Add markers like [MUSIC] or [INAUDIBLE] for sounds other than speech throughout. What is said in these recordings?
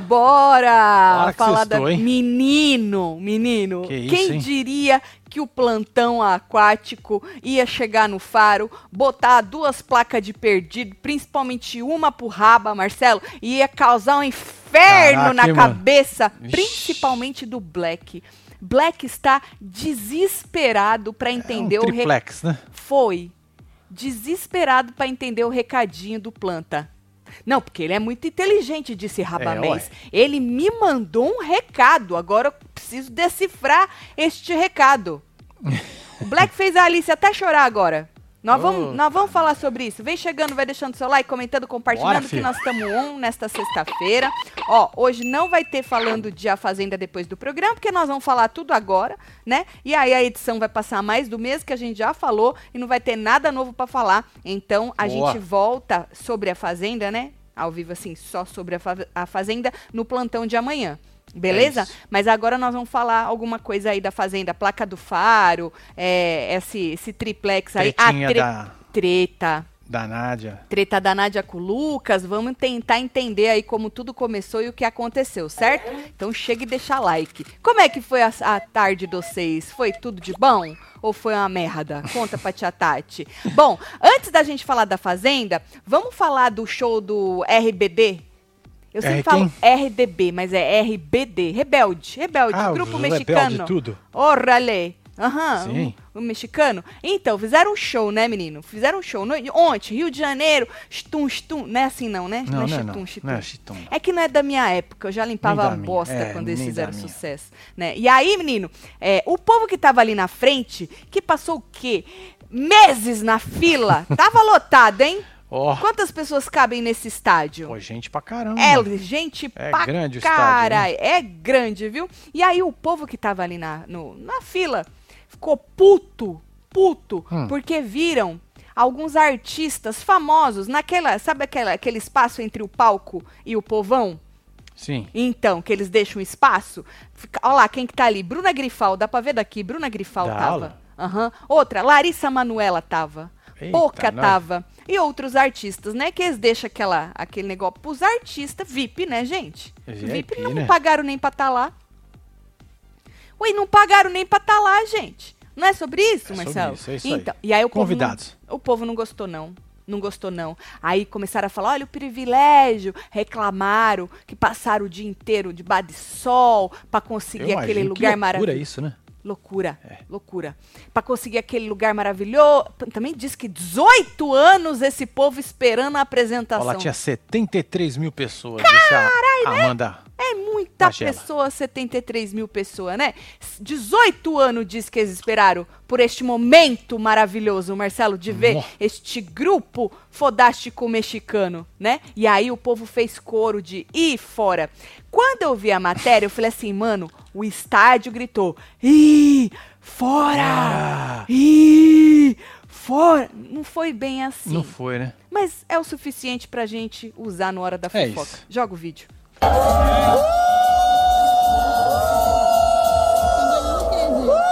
Bora! Bora Falar da... Menino, menino. Que isso, Quem hein? diria que o plantão aquático ia chegar no faro, botar duas placas de perdido, principalmente uma pro raba, Marcelo, e ia causar um inferno Caraca, na mano? cabeça, principalmente do Black. Black está desesperado para entender é um o re- triplex, né? foi desesperado para entender o recadinho do planta. Não, porque ele é muito inteligente, disse Rabamês. ele me mandou um recado, agora eu preciso decifrar este recado. [LAUGHS] o Black fez a Alice até chorar agora. Nós, vamos, Oh. nós vamos falar sobre isso. Vem chegando, vai deixando seu like, comentando, compartilhando Bora, que nós estamos on nesta sexta-feira. Ó, hoje não vai ter falando de A Fazenda depois do programa, porque nós vamos falar tudo agora, né? E aí a edição vai passar mais do mês que a gente já falou e não vai ter nada novo pra falar. Então a Boa. gente volta sobre a Fazenda, né? Ao vivo assim, só sobre a, fa- a Fazenda no plantão de amanhã. Beleza? É. Mas agora nós vamos falar alguma coisa aí da Fazenda, placa do faro, é, esse, esse triplex aí. Tretinha tre- da, Treta. da Nádia. Treta da Nádia com o Lucas. Vamos tentar entender aí como tudo começou e o que aconteceu, certo? Então chega e deixa like. Como é que foi a, a tarde de vocês? Foi tudo de bom? Ou foi uma merda? Conta pra tia Tati. Bom, antes da gente falar da Fazenda, vamos falar do show do RBD? Eu sempre R falo RDB, mas é RBD. Rebelde. Rebelde, Ah, grupo Rebelde mexicano. tudo. Orale. Aham, Sim. o, o mexicano. Então, fizeram um show, né, menino? Fizeram um show no, ontem, Rio de Janeiro, stum, stum. Não é assim não, né? Não, não é chitum, não. chitum. Não é chitum. É que não é da minha época, eu já limpava a bosta É, quando eles fizeram sucesso. Né? E aí, menino, é, o povo que tava ali na frente, que passou o quê? Meses na fila, tava [LAUGHS] lotado, hein? Ó, Quantas pessoas cabem nesse estádio? pô, gente pra caramba. É gente É pra grande o estádio, caralho. É grande, viu? E aí o povo que tava ali na, no- na fila ficou puto, puto, Hum. porque viram alguns artistas famosos naquela, sabe aquela, aquele espaço entre o palco e o povão? Sim. Então, que eles deixam espaço. Fica, olha lá, quem que tá ali? Bruna Grifal, dá pra ver daqui? Bruna Grifal Dá tava. Aham. Outra, Larissa Manuela tava. Eita, Poca nós. tava. E outros artistas, né? Que eles deixam aquela, aquele negócio pros artistas VIP, né, gente? VIP, não né? pagaram nem pra tá lá. Ué, não pagaram nem pra tá lá, gente. Não é sobre isso, É sobre Marcelo? isso, é isso aí. então, e aí o povo não- Convidados. o povo não gostou, não. Não gostou, não. Aí começaram a falar: olha o privilégio. Reclamaram que passaram o dia inteiro debaixo de sol pra conseguir Eu aquele lugar maravilhoso. isso, né? Loucura, É. loucura. Pra conseguir aquele lugar maravilhoso. Também diz que 18 anos esse povo esperando a apresentação. Lá tinha 73 mil pessoas. disse a Amanda. É muita Magela. pessoa, 73 mil pessoas, né? S- 18 anos diz que eles esperaram por este momento maravilhoso, Marcelo, de ver este grupo fodástico mexicano, né? E aí o povo fez coro de ir fora. Quando eu vi a matéria, eu falei assim, mano, o estádio gritou, ih, fora! Ah, Ih, fora! Não foi bem assim. não foi, né? Mas é o suficiente pra gente usar na hora da É fofoca. isso. Joga o vídeo.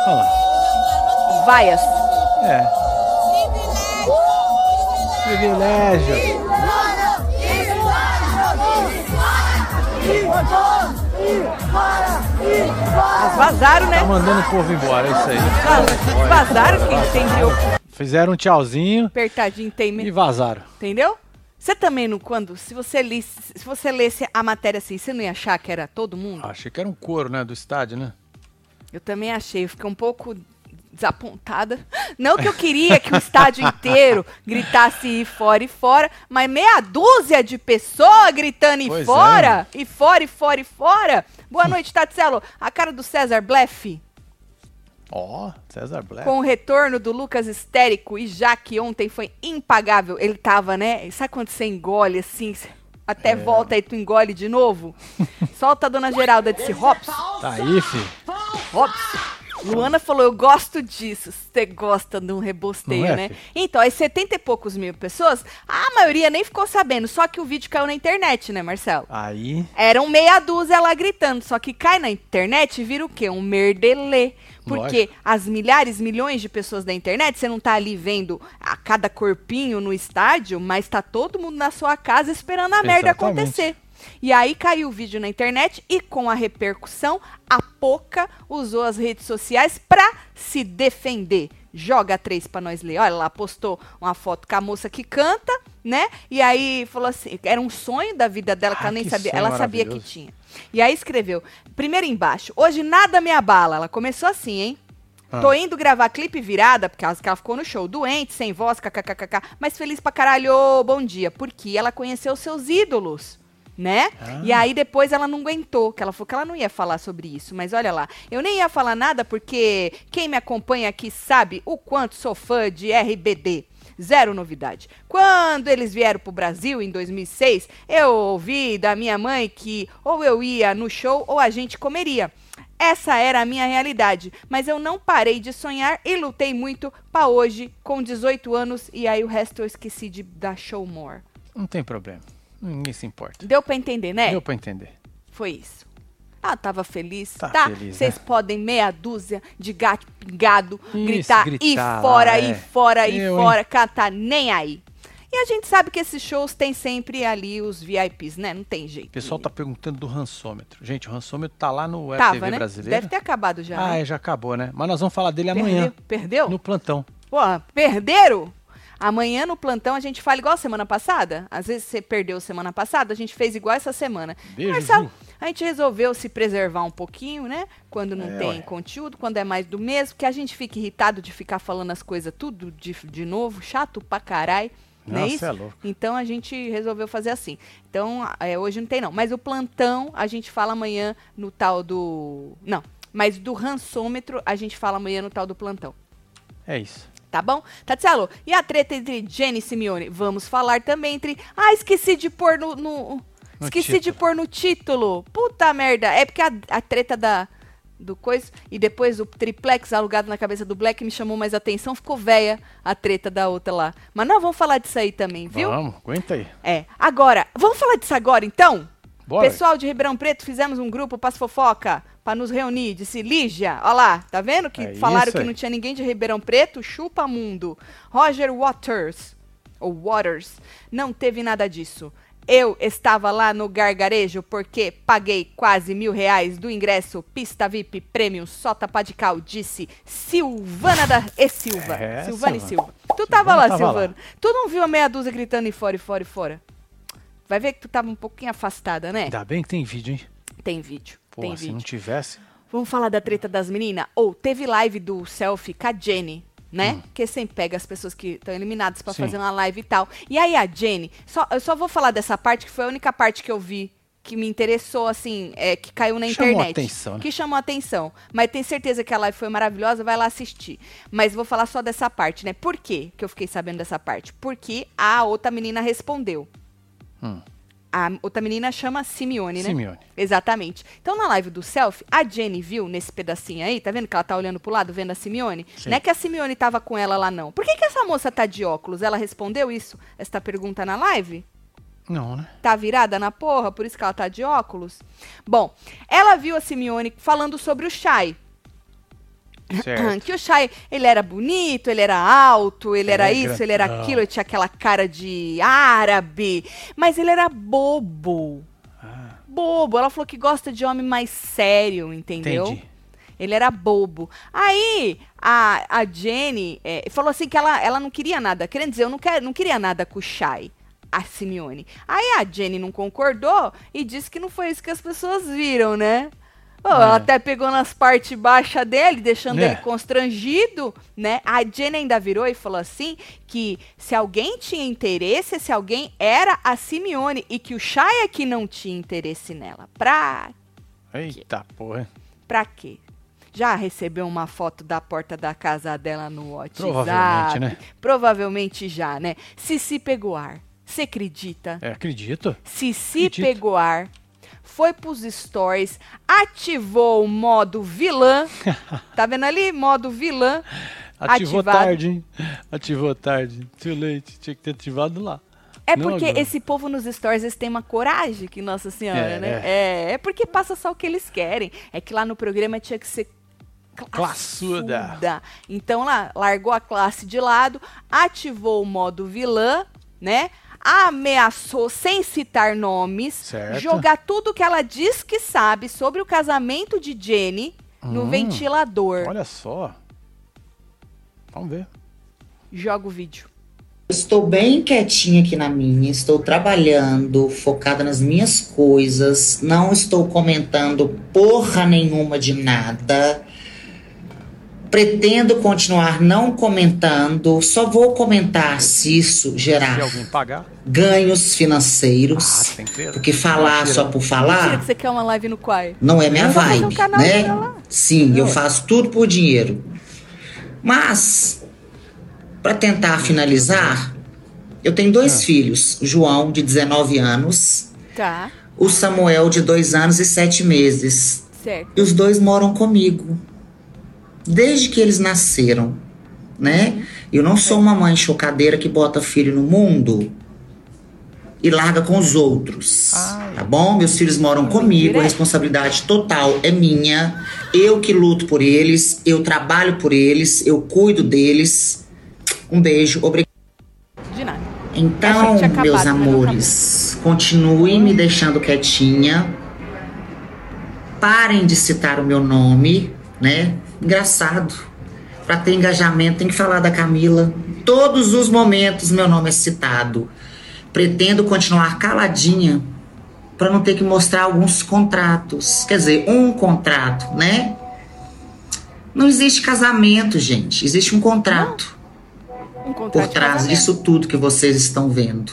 Olha lá. Vaias. É. Privilégio. Elas vazaram, né? Tá mandando o povo embora, é isso aí. Elas vazaram, quem entendeu? Fizeram um tchauzinho Apertadinho tem e vazaram. Entendeu? Você também não, quando, se você lesse, se você lesse a matéria assim, você não ia achar que era todo mundo? Achei que era um coro, né, do estádio, né? Eu também achei, eu fiquei um pouco desapontada. Não que eu queria que o estádio inteiro [LAUGHS] gritasse ir fora e fora, mas meia dúzia de pessoas gritando ir Pois é. fora, e fora, e fora, e fora. Boa [LAUGHS] noite, Tatselo. A cara do César Bleff. Ó, César Black. Com o retorno do Lucas histérico e já que ontem foi impagável, ele tava, né? Sabe quando você engole assim, até volta e tu engole de novo? [LAUGHS] Solta a dona Geralda desse Hops. Tá aí, fi. Hops. Luana falou, eu gosto disso. Você gosta de um rebosteio, é, né? filho? Então, as 70 e poucos mil pessoas, a maioria nem ficou sabendo. Só que o vídeo caiu na internet, né, Marcelo? Aí. Eram meia dúzia lá gritando. Só que cai na internet e vira o quê? Um merdelê. Porque Lógico. as milhares, milhões de pessoas da internet, você não tá ali vendo a cada corpinho no estádio, mas tá todo mundo na sua casa esperando a merda Exatamente. acontecer. E aí caiu o vídeo na internet e com a repercussão, a Poca usou as redes sociais para se defender. Joga três para nós ler. Olha, ela postou uma foto com a moça que canta, né? E aí falou assim, era um sonho da vida dela que Ah, ela nem que sabia, ela sabia que tinha. E aí escreveu, primeiro embaixo, hoje nada me abala. Ela começou assim, hein? Ah. Tô indo gravar clipe virada, por causa que ela ficou no show, doente, sem voz, kkkk, mas feliz pra caralho, bom dia, porque ela conheceu seus ídolos, né? Ah. E aí depois ela não aguentou, que ela falou que ela não ia falar sobre isso, mas olha lá, eu nem ia falar nada porque quem me acompanha aqui sabe o quanto sou fã de RBD. Zero novidade. Quando eles vieram pro Brasil em 2006, eu ouvi da minha mãe que ou eu ia no show ou a gente comeria. Essa era a minha realidade, mas eu não parei de sonhar e lutei muito pra hoje, com 18 anos, e aí o resto eu esqueci de dar show more. Não tem problema. Ninguém se importa. Deu pra entender, né? Deu pra entender. Foi isso. Ah, tava feliz, Tá tá? feliz, Vocês né? podem meia dúzia de gato pingado Isso, gritar, gritar e fora, é. e fora, e Eu, fora, cantar nem aí. E a gente sabe que esses shows tem sempre ali os VIPs, né? Não tem jeito. O pessoal tá perguntando do rançômetro. Gente, o rançômetro tá lá no Tava, RTV né? brasileiro. Deve ter acabado já. Ah, né? é, já acabou, né? Mas nós vamos falar dele amanhã, Perdeu? Perdeu? no plantão. Pô, perderam? Amanhã no plantão a gente fala igual semana passada. Às vezes você perdeu semana passada, a gente fez igual essa semana. Beijo, Ju. a gente resolveu se preservar um pouquinho, né? Quando não É, tem ué. conteúdo, quando é mais do mesmo, que a gente fica irritado de ficar falando as coisas tudo de, de novo, chato pra caralho. Não é Nossa, isso? é. Então a gente resolveu fazer assim. Então, é, hoje não tem não. Mas o plantão a gente fala amanhã no tal do. Não. Mas do rançômetro a gente fala amanhã no tal do plantão. É isso. Tá bom? Tatielo, e a treta entre Jenny e Simeone? Vamos falar também entre. Ah, esqueci de pôr no. no- esqueci de título. pôr no título. Puta merda. É porque a, a treta da. Do coisa. E depois o triplex alugado na cabeça do Black me chamou mais atenção. Ficou véia a treta da outra lá. Mas nós vamos falar disso aí também, viu? Vamos, aguenta aí. É. Agora, vamos falar disso agora então? Bora. Pessoal de Ribeirão Preto, fizemos um grupo para fofoca, para nos reunir. Disse Lígia, ó lá, tá vendo que É falaram que não tinha ninguém de Ribeirão Preto? Chupa mundo. Roger Waters, ou Waters, não teve nada disso. Eu estava lá no gargarejo porque paguei quase mil reais do ingresso Pista VIP Premium Sota Padical, disse Silvana da... e Silva. É, Silvana e. Silva. Tu tava lá, tava lá. Silvana. Tu não viu a meia dúzia gritando e fora, e fora, e fora? Vai ver que tu tava um pouquinho afastada, né? Ainda bem que tem vídeo, hein? Tem vídeo. Pô, tem se vídeo. não tivesse. Vamos falar da treta das meninas? Ou teve live do selfie com a Jenny, né? Que sempre pega as pessoas que estão eliminadas pra Hum. Sim. fazer uma live e tal. E aí a Jenny, só, eu só vou falar dessa parte que foi a única parte que eu vi que me interessou, assim, é, que caiu na Chamou internet. atenção, né? Que chamou atenção. Mas tenho certeza que a live foi maravilhosa, vai lá assistir. Mas vou falar só dessa parte, né? Por quê que eu fiquei sabendo dessa parte? Porque a outra menina respondeu. Hum. A outra menina chama Simeone, né? Simeone. Exatamente. Então, na live do selfie, a Jenny viu nesse pedacinho aí, tá vendo que ela tá olhando pro lado, vendo a Simeone? Sim. Não é que a Simeone tava com ela lá, não. Por que, que essa moça tá de óculos? Ela respondeu isso, esta pergunta na live? Não, né? Tá virada na porra, por isso que ela tá de óculos? Bom, ela viu a Simeone falando sobre o Shai. [COUGHS] Certo. Que o Shai, ele era bonito, ele era alto, ele era É, isso, ele era aquilo, ele tinha aquela cara de árabe. Mas ele era bobo. Ah, Bobo. Ela falou que gosta de homem mais sério, entendeu? entendi. Ele era bobo. Aí, a, a Jenny é, falou assim que ela, ela não queria nada. Querendo dizer, eu não, quero, não queria nada com o Shai, a Simeone. Aí a Jenny não concordou e disse que não foi isso que as pessoas viram, né? Ela É. até pegou nas partes baixas dele, deixando É. ele constrangido, né? A Jenny ainda virou e falou assim que se alguém tinha interesse, esse alguém era a Simeone e que o Shai é que não tinha interesse nela. Pra Eita porra. Pra quê? Já recebeu uma foto da porta da casa dela no WhatsApp? Provavelmente, né? Provavelmente já, né? Cici pegou ar. Você acredita? É, acredito. Cici Acredito. pegou ar, foi pros stories, ativou o modo vilã. [LAUGHS] tá vendo ali? Modo vilã. Ativou Ativado. tarde, hein? Ativou tarde. Too late. Tinha que ter ativado lá. É Não porque agora. esse povo nos stories, eles têm uma coragem que Nossa Senhora, É, né? É, é porque passa só o que eles querem. É que lá no programa tinha que ser Classuda. classuda. Então lá, largou a classe de lado, ativou o modo vilã, né? Ameaçou, sem citar nomes, Certo. jogar tudo que ela diz que sabe sobre o casamento de Jenny no Hum. ventilador. Olha só. Vamos ver. Joga o vídeo. Estou bem quietinha aqui na minha, estou trabalhando, focada nas minhas coisas, não estou comentando porra nenhuma de nada. Pretendo continuar não comentando, só vou comentar se isso Se gerar alguém pagar. ganhos Ah, financeiros. ter. Porque falar só por falar que você quer uma live no Quai. não é minha Vamos fazer um vibe, canal né? Sim, eu faço tudo por dinheiro. Mas, para tentar finalizar, eu tenho dois Ah. filhos: o João, de 19 anos, Tá, o Samuel, de 2 anos e 7 meses. certo. E os dois moram comigo. Desde que eles nasceram, né? Eu não sou uma mãe chocadeira que bota filho no mundo e larga com os outros. Ai. Tá bom? Meus filhos moram comigo, é? a responsabilidade total é minha. Eu que luto por eles, eu trabalho por eles, eu cuido deles. Um beijo, obrigada. De nada. Então, tinha acabado, meus amores, continuem me deixando quietinha. Parem de citar o meu nome, né? Engraçado. Pra ter engajamento, tem que falar da Camila. Todos os momentos meu nome é citado. Pretendo continuar caladinha pra não ter que mostrar alguns contratos. Quer dizer, um contrato, né? Não existe casamento, gente. Existe um contrato Um contrato por trás disso tudo que vocês estão vendo,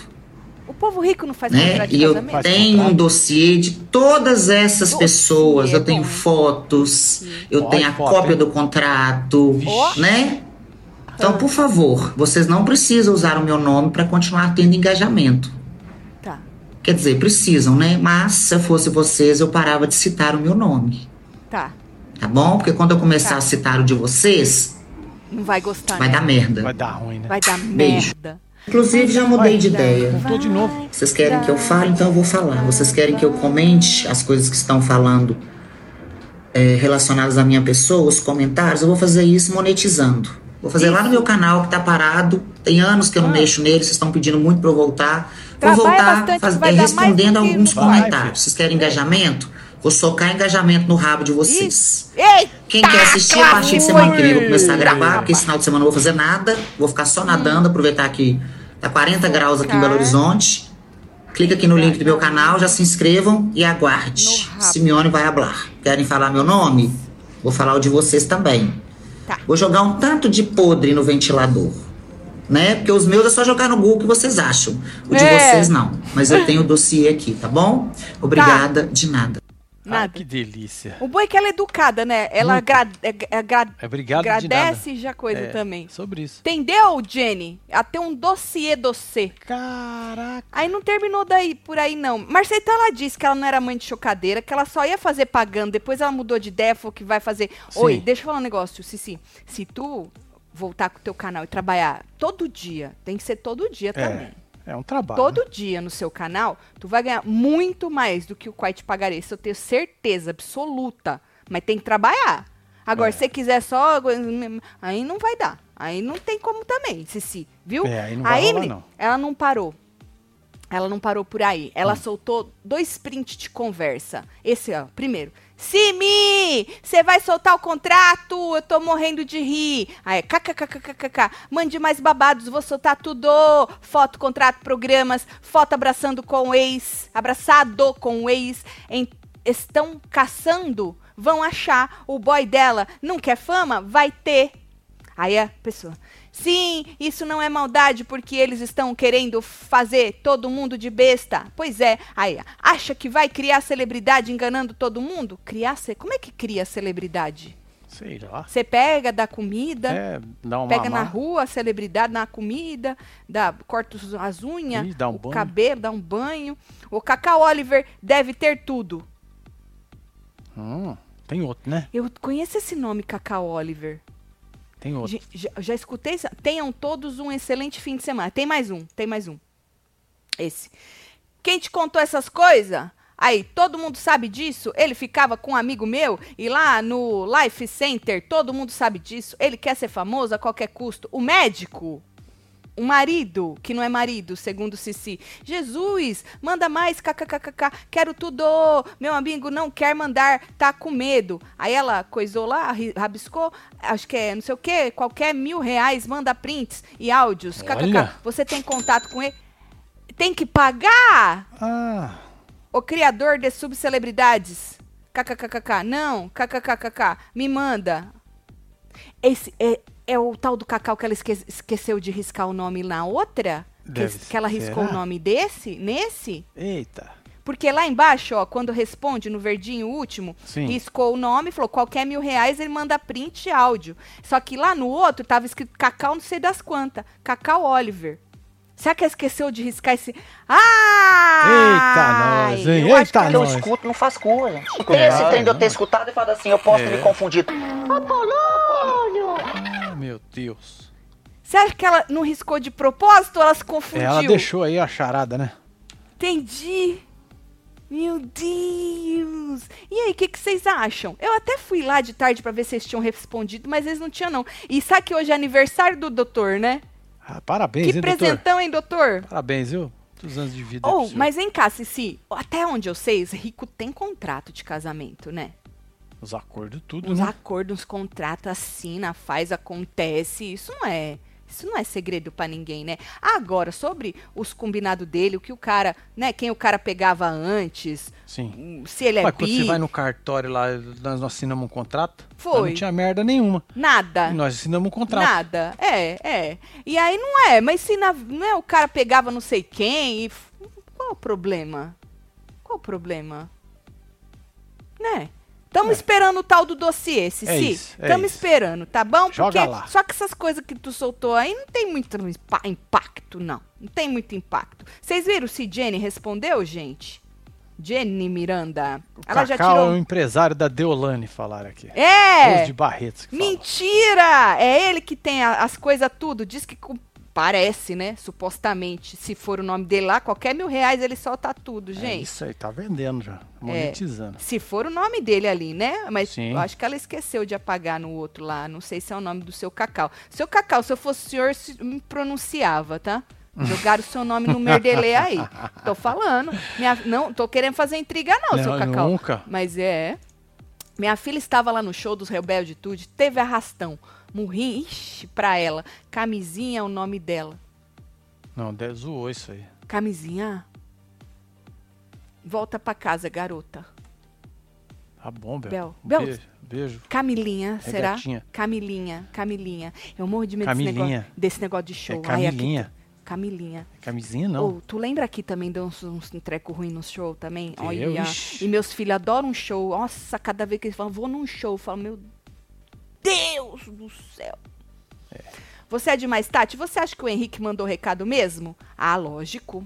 povo rico não faz né? contrato de E eu tenho um dossiê de todas essas Dossiê, pessoas, eu tenho bom. fotos, eu Ó, tenho a foto, cópia hein? do contrato, Ó. né? Então, por favor, vocês não precisam usar o meu nome para continuar tendo engajamento. Tá. Quer dizer, precisam, né? Mas se eu fosse vocês, eu parava de citar o meu nome, Tá. tá bom? Porque quando eu começar Tá. a citar o de vocês, Não vai gostar, vai né? dar merda. Vai dar ruim, né? Vai dar Beijo. merda. Inclusive, já mudei de ideia. De novo. Vocês querem que eu fale, então eu vou falar. Vocês querem que eu comente as coisas que estão falando é, relacionadas à minha pessoa, os comentários? Eu vou fazer isso monetizando. Vou fazer lá no meu canal que tá parado. Tem anos que eu não Ah. mexo nele, vocês estão pedindo muito pra eu voltar. Vou Trabalha voltar faz- é, respondendo alguns comentários. Vocês querem engajamento? Vou socar engajamento no rabo de vocês. Eita! Quem quer assistir a partir de semana que vem, eu vou começar a gravar, porque esse final de semana eu não vou fazer nada. Vou ficar só nadando, aproveitar que tá 40 graus aqui em Belo Horizonte. Clica aqui no link do meu canal, já se inscrevam e aguarde. Simeone vai hablar. Querem falar meu nome? Vou falar o de vocês também. Tá. Vou jogar um tanto de podre no ventilador. Né? Porque os meus é só jogar no Google que vocês acham. O de É. vocês não. Mas eu tenho o dossiê aqui, tá bom? Obrigada de nada. Ai, Nada. que delícia. O bom é que ela é educada, né? Ela agra é, é agra- É obrigado de agradece já coisa É, também. Sobre isso. Entendeu, Jenny? Até um dossiê doce. Caraca. Aí não terminou daí por aí, não. Marceta, ela disse que ela não era mãe de chocadeira, que ela só ia fazer pagando. Depois ela mudou de ideia, falou que vai fazer. Sim. Oi, deixa eu falar um negócio, Cici. Se tu voltar com o teu canal e trabalhar todo dia, tem que ser todo dia também. É, um trabalho. Todo dia no seu canal, tu vai ganhar muito mais do que o Quai te pagaria. Isso eu tenho certeza absoluta. Mas tem que trabalhar. Agora, É. se você quiser só. Aí não vai dar. Aí não tem como também, Cici. Viu? É, aí não vai rolar, me- não. ela não parou. Ela não parou por aí. Ela soltou dois prints de conversa. Esse, ó, primeiro. Simi, você vai soltar o contrato? Eu tô morrendo de rir. Aí, kkkkkk. Mande mais babados, vou soltar tudo. Foto, contrato, programas, foto abraçando com o ex, abraçado com o ex. Em- estão caçando, vão achar. O boy dela não quer fama? Vai ter. Aí a pessoa, sim, isso não é maldade porque eles estão querendo fazer todo mundo de besta. Pois é, aí, acha que vai criar celebridade enganando todo mundo? Criar, ce- como é que cria celebridade? Sei lá. Você pega, dá comida, É, dá uma pega na mamar. rua a celebridade, dá comida, dá, corta as unhas, dá um o banho. cabelo, dá um banho. O Cacau Oliver deve ter tudo. Hum, tem outro, né? Eu conheço esse nome, Cacau Oliver. Tem outro. Já, já- escutei. Tenham todos um excelente fim de semana. Tem mais um, tem mais um. Esse. Quem te contou essas coisas? Aí, todo mundo sabe disso? Ele ficava com um amigo meu e lá no Life Center, todo mundo sabe disso. Ele quer ser famoso a qualquer custo. O médico? Um marido, que não é marido, segundo Cici. Jesus, manda mais, kkkk, quero tudo. Meu amigo não quer mandar, tá com medo. Aí ela coisou lá, rabiscou, acho que é não sei o que, qualquer mil reais, manda prints e áudios, kkk. Você tem contato com ele? Tem que pagar? Ah, O criador de subcelebridades. KKKKK. Não, KKKKK. Me manda. Esse é, é o tal do Cacau que ela esque- esqueceu de riscar o nome na outra? Que, que ela riscou será? o nome desse? Nesse? eita. Porque lá embaixo, ó, quando responde no verdinho último, Sim. riscou o nome, falou qualquer mil reais, ele manda print e áudio. Só que lá no outro tava escrito Cacau não sei das quantas. Cacau Oliver. Será que ela esqueceu de riscar esse. Ah! Eita, nós, hein? Eu acho que Eita, que eu nós. escuto não faz gente. É, Esse trem de eu ter escutado e falado assim, eu posso É. ter me confundido. Ah, meu Deus. Você acha que ela não riscou de propósito ou ela se confundiu? Ela deixou aí a charada, né? Entendi. Meu Deus! E aí, o que, que vocês acham? Eu até fui lá de tarde pra ver se eles tinham respondido, mas eles não tinham, não. E sabe que hoje é aniversário do doutor, né? Ah, parabéns, que hein, doutor? presentão, hein, doutor? Parabéns, viu? Muitos anos de vida. Senhor. mas vem cá, Cici. Até onde eu sei, os ricos têm contrato de casamento, né? Os acordos, tudo, Uns né? acordos, contratos, assina, faz, acontece. Isso não é. Isso não é segredo pra ninguém, né? Agora, sobre os combinados dele, o que o cara, né? Quem o cara pegava antes, Sim. hum, se ele é Mas quando bi, você vai no cartório lá, nós assinamos um contrato? Foi. Não tinha merda nenhuma. nada. E nós assinamos um contrato. Nada. É, é. E aí não é, mas se na, não é, o cara pegava não sei quem e. Qual o problema? Qual o problema? Né? Estamos É. esperando o tal do dossiê, Cici. É isso, é Estamos isso. esperando, tá bom? Joga Porque lá. só que essas coisas que tu soltou aí não tem muito impa- impacto, não. Não tem muito impacto. Vocês viram se Jenny respondeu, gente? Jenny Miranda. O Ela já Cacau é tirou. o empresário da Deolane, falaram aqui. É! Os de Barretos. Mentira! É ele que tem as coisas tudo. Diz que parece, né? Supostamente, se for o nome dele lá, qualquer mil reais ele solta tudo, É gente. isso aí, tá vendendo já. Monetizando. Se for o nome dele ali, né? Mas Sim. eu acho que ela esqueceu de apagar no outro lá. Não sei se é o nome do seu cacau. Seu cacau, se eu fosse o senhor, se- me pronunciava, tá? Jogaram o seu nome no merdelê aí. [LAUGHS] Tô falando. Minha- não, tô querendo fazer intriga, não, seu Não, cacau. nunca. Mas é. Minha filha estava lá no show dos Rebelde Tude, teve arrastão. Morri, ixi, pra ela. Camisinha é o nome dela. Não, zoou isso aí. Camisinha? Volta pra casa, garota. Tá bom, Bel. Bel. Um Bel. Beijo. Beijo. Camilinha, será? Regatinha. Camilinha, Camilinha. Eu morro de medo desse Camilinha. negócio, desse negócio de show. É Ai, aqui- Camilinha. Camilinha. Camisinha não. Ou, tu lembra aqui também de uns, uns treco ruim no show também? Olha. E meus filhos adoram um show. Nossa, cada vez que eles falam, vou num show, eu falo, meu Deus do céu. Você é demais, Tati? Você acha que o Henrique mandou recado mesmo? Ah, lógico.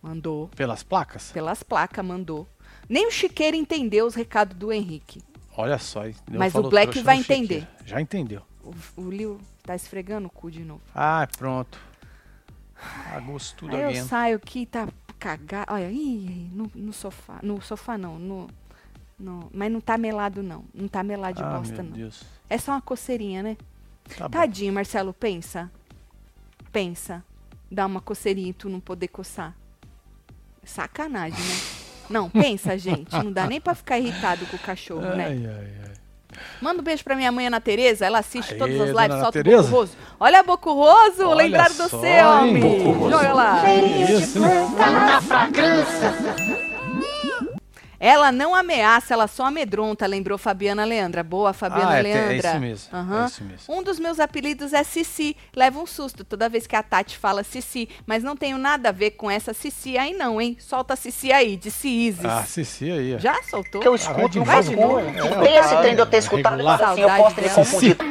Mandou. Pelas placas? Pelas placas, mandou. Nem o Chiqueiro entendeu os recados do Henrique. Olha só. Mas o Black vai entender. Chiqueira. Já entendeu. O, o Liu tá esfregando o cu de novo. Ah, pronto. Agosto tudo Aí eu saio aqui, tá cagado. Olha, ih, no, no sofá. No sofá não, no, no- Mas não tá melado, não. Não tá melado de Ah, bosta, meu não. Deus. É só uma coceirinha, né? Tá bom. Tadinho, Marcelo, pensa. Pensa. Dá uma coceirinha e tu não poder coçar. Sacanagem, né? Não, pensa, gente. Não dá nem pra ficar irritado com o cachorro, né? Ai, ai, ai. Manda um beijo pra minha mãe, Ana Tereza. Ela assiste Aê, todas as lives, Ana solta o Tereza. Boco Roso. Olha a Boco Roso, Olha lembraram do hein? homem. Boco Roso. Joga lá. Isso, hein? Ela não ameaça, ela só amedronta, lembrou Fabiana Leandra. Boa, Fabiana Ah, é, Leandra. é isso mesmo, Aham. é isso mesmo. Um dos meus apelidos é Cici. Leva um susto toda vez que a Tati fala Cici. Mas não tenho nada a ver com essa Cici aí, não, hein? Solta a Cici aí, disse Isis. Ah, Cici aí, ó. Já soltou? Que eu escuto não faz Vai de cor. novo. Tem esse trem de eu ter escutado e falado assim, eu posso ter me confundido.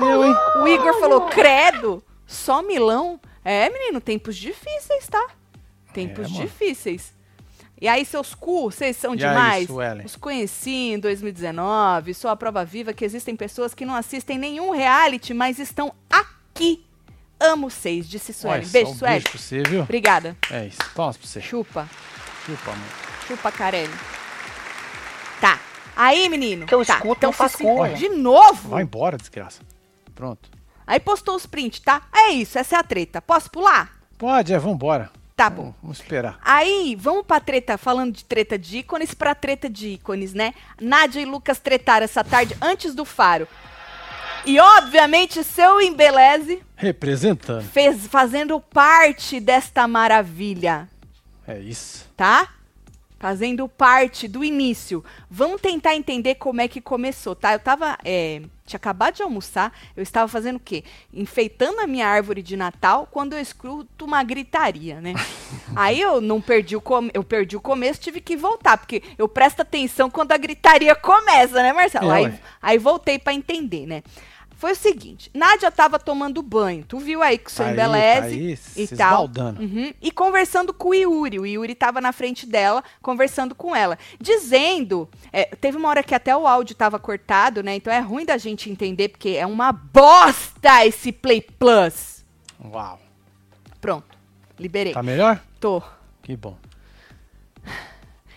Eu, hein? O Igor falou, credo, só Milão? É, menino, tempos difíceis, tá? Tempos É, mano. difíceis. E aí, seus cu, vocês são E demais? aí, Suelen? Os conheci em 2019, sou a prova viva que existem pessoas que não assistem nenhum reality, mas estão aqui. Amo vocês, disse Suelen. Olha, Beijo, um Suelen. beijo pra você, viu? Obrigada. É isso. Toma pra você. Chupa, Chupa, amor. chupa, Carelli. Tá. Aí, menino. Que eu tá. escuto então, faz Cici- cor. De novo? Vai embora, desgraça. Pronto. Aí postou os prints, tá? É isso, essa é a treta. Posso pular? Pode, é, vambora. Tá bom. Vamos, esperar. Aí, vamos pra treta, falando de treta de ícones, pra treta de ícones, né? Nádia e Lucas tretaram essa tarde antes do faro. E, obviamente, seu embeleze Representando. fez, fazendo parte desta maravilha, É isso. tá? Fazendo parte do início. Vamos tentar entender como é que começou, tá? Eu tava. é, tinha acabado de almoçar, eu estava fazendo o quê? Enfeitando a minha árvore de Natal quando eu escuto uma gritaria, né? [LAUGHS] Aí eu não perdi o come eu perdi o começo, tive que voltar, porque eu presto atenção quando a gritaria começa, né, Marcelo? É, aí, aí voltei pra entender, né? Foi o seguinte, Nádia tava tomando banho, tu viu aí que o seu Tá embeleze tá e tal. Uhum. E conversando com o Yuri. O Yuri tava na frente dela, conversando com ela. Dizendo. é, teve uma hora que até o áudio tava cortado, né? Então é ruim da gente entender, porque é uma bosta esse Play Plus. Uau. Pronto. Liberei. Tá melhor? Tô. Que bom.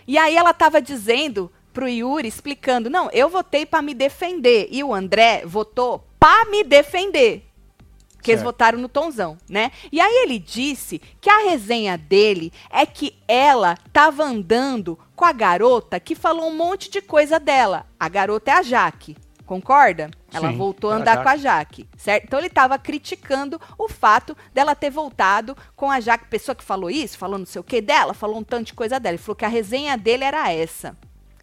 E aí ela tava dizendo pro Yuri, explicando: não, eu votei pra me defender. E o André votou pra me defender. Que eles votaram no Tonzão, né? E aí ele disse que a resenha dele é que ela tava andando com a garota que falou um monte de coisa dela. A garota é a Jaque. Concorda? Ela Sim, voltou a é a andar com a Jaque. Jaque, certo? Então ele estava criticando o fato dela ter voltado com a Jaque, pessoa que falou isso, falou não sei o que dela, falou um tanto de coisa dela. Ele falou que a resenha dele era essa,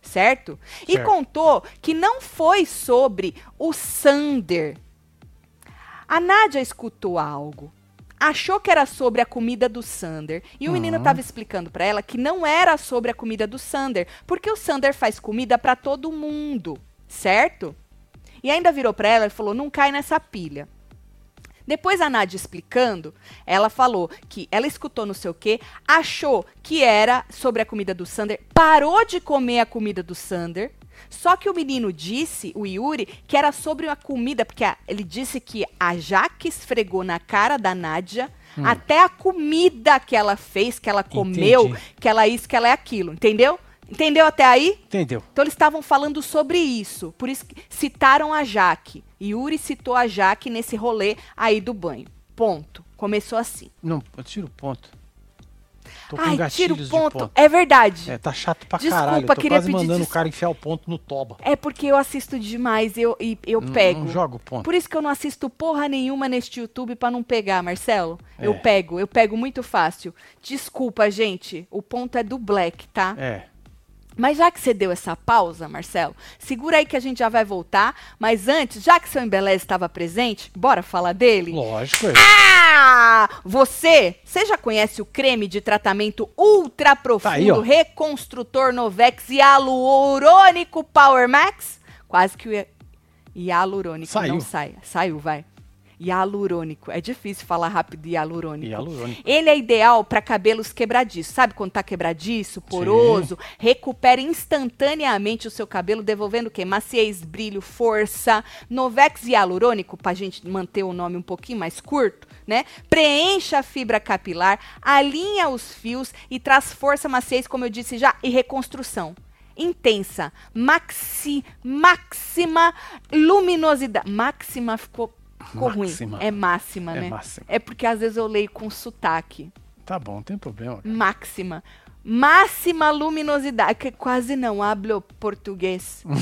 certo? E Certo. contou que não foi sobre o Sander. A Nádia escutou algo. Achou que era sobre a comida do Sander. E o menino estava explicando para ela que não era sobre a comida do Sander, porque o Sander faz comida para todo mundo, certo? E ainda virou para ela e falou: não cai nessa pilha. Depois a Nádia explicando, ela falou que ela escutou não sei o quê, achou que era sobre a comida do Sander, parou de comer a comida do Sander. Só que o menino disse, o Yuri, que era sobre a comida, porque a- ele disse que a Jaque esfregou na cara da Nádia até a comida que ela fez, que ela comeu, Entendi. que ela é isso, que ela é aquilo, entendeu? Entendeu até aí? Entendeu? Então eles estavam falando sobre isso. Por isso que citaram a Jaque. Yuri citou a Jaque nesse rolê aí do banho. Ponto. Começou assim. Não, eu tiro o ponto. Tô Ai, tira o ponto. ponto. É verdade. É, tá chato pra Desculpa, caralho. Eu tô queria quase pedir mandando des- o cara enfiar o ponto no toba. É porque eu assisto demais eu, e eu Não- pego. Não joga o ponto. Por isso que eu não assisto porra nenhuma neste YouTube pra não pegar, Marcelo. Eu É. pego, eu pego muito fácil. Desculpa, gente. O ponto é do Black, tá? É. Mas já que você deu essa pausa, Marcelo, segura aí que a gente já vai voltar. Mas antes, já que seu embeleze estava presente, bora falar dele? Lógico, é. Ah! Você, você já conhece o creme de tratamento ultra profundo, Tá aí, reconstrutor Novex hialurônico Power Max? Quase que o hi- hialurônico Saiu. não sai. Saiu, vai. Hialurônico. É difícil falar rápido hialurônico. Hialurônico. Ele é ideal para cabelos quebradiços. Sabe quando tá quebradiço, poroso? Recupera instantaneamente o seu cabelo, devolvendo o quê? Maciez, brilho, força. Novex hialurônico, pra gente manter o nome um pouquinho mais curto, né? Preenche a fibra capilar, alinha os fios e traz força, maciez, como eu disse já, e reconstrução. Intensa, maxi, máxima luminosidade. Máxima ficou, ficou Máxima. ruim. É máxima, É né? máxima. É porque às vezes eu leio com sotaque. Tá bom, não tem problema. cara. Máxima. Máxima luminosidade. Que quase não hablo português. [LAUGHS]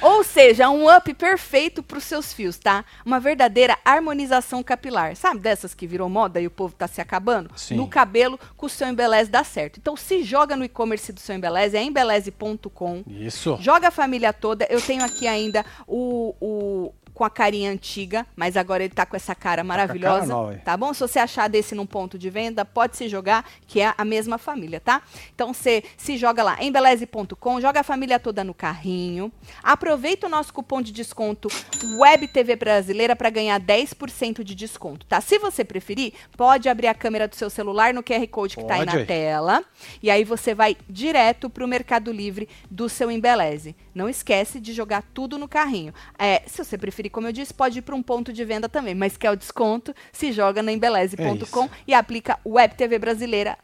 Ou seja, um up perfeito para os seus fios, tá? Uma verdadeira harmonização capilar. Sabe dessas que virou moda e o povo tá se acabando? Sim. No cabelo, com o seu Embeleze dá certo. Então se joga no e-commerce do seu Embeleze, é embeleze.com. Isso. Joga a família toda. Eu tenho aqui ainda o, o com a carinha antiga, mas agora ele tá com essa cara maravilhosa. nova, é. tá bom? Se você achar desse num ponto de venda, pode se jogar, que é a mesma família, tá? Então você se joga lá, embeleze.com, joga a família toda no carrinho. Aproveita o nosso cupom de desconto Web TV Brasileira para ganhar 10% de desconto, tá? Se você preferir, pode abrir a câmera do seu celular no QR Code que tá aí Pode. na tela. E aí você vai direto pro Mercado Livre do seu Embeleze. Não esquece de jogar tudo no carrinho. É, se você preferir, como eu disse, pode ir para um ponto de venda também, mas quer o desconto, se joga na É embeleze.com isso. e aplica Web TV Brasileira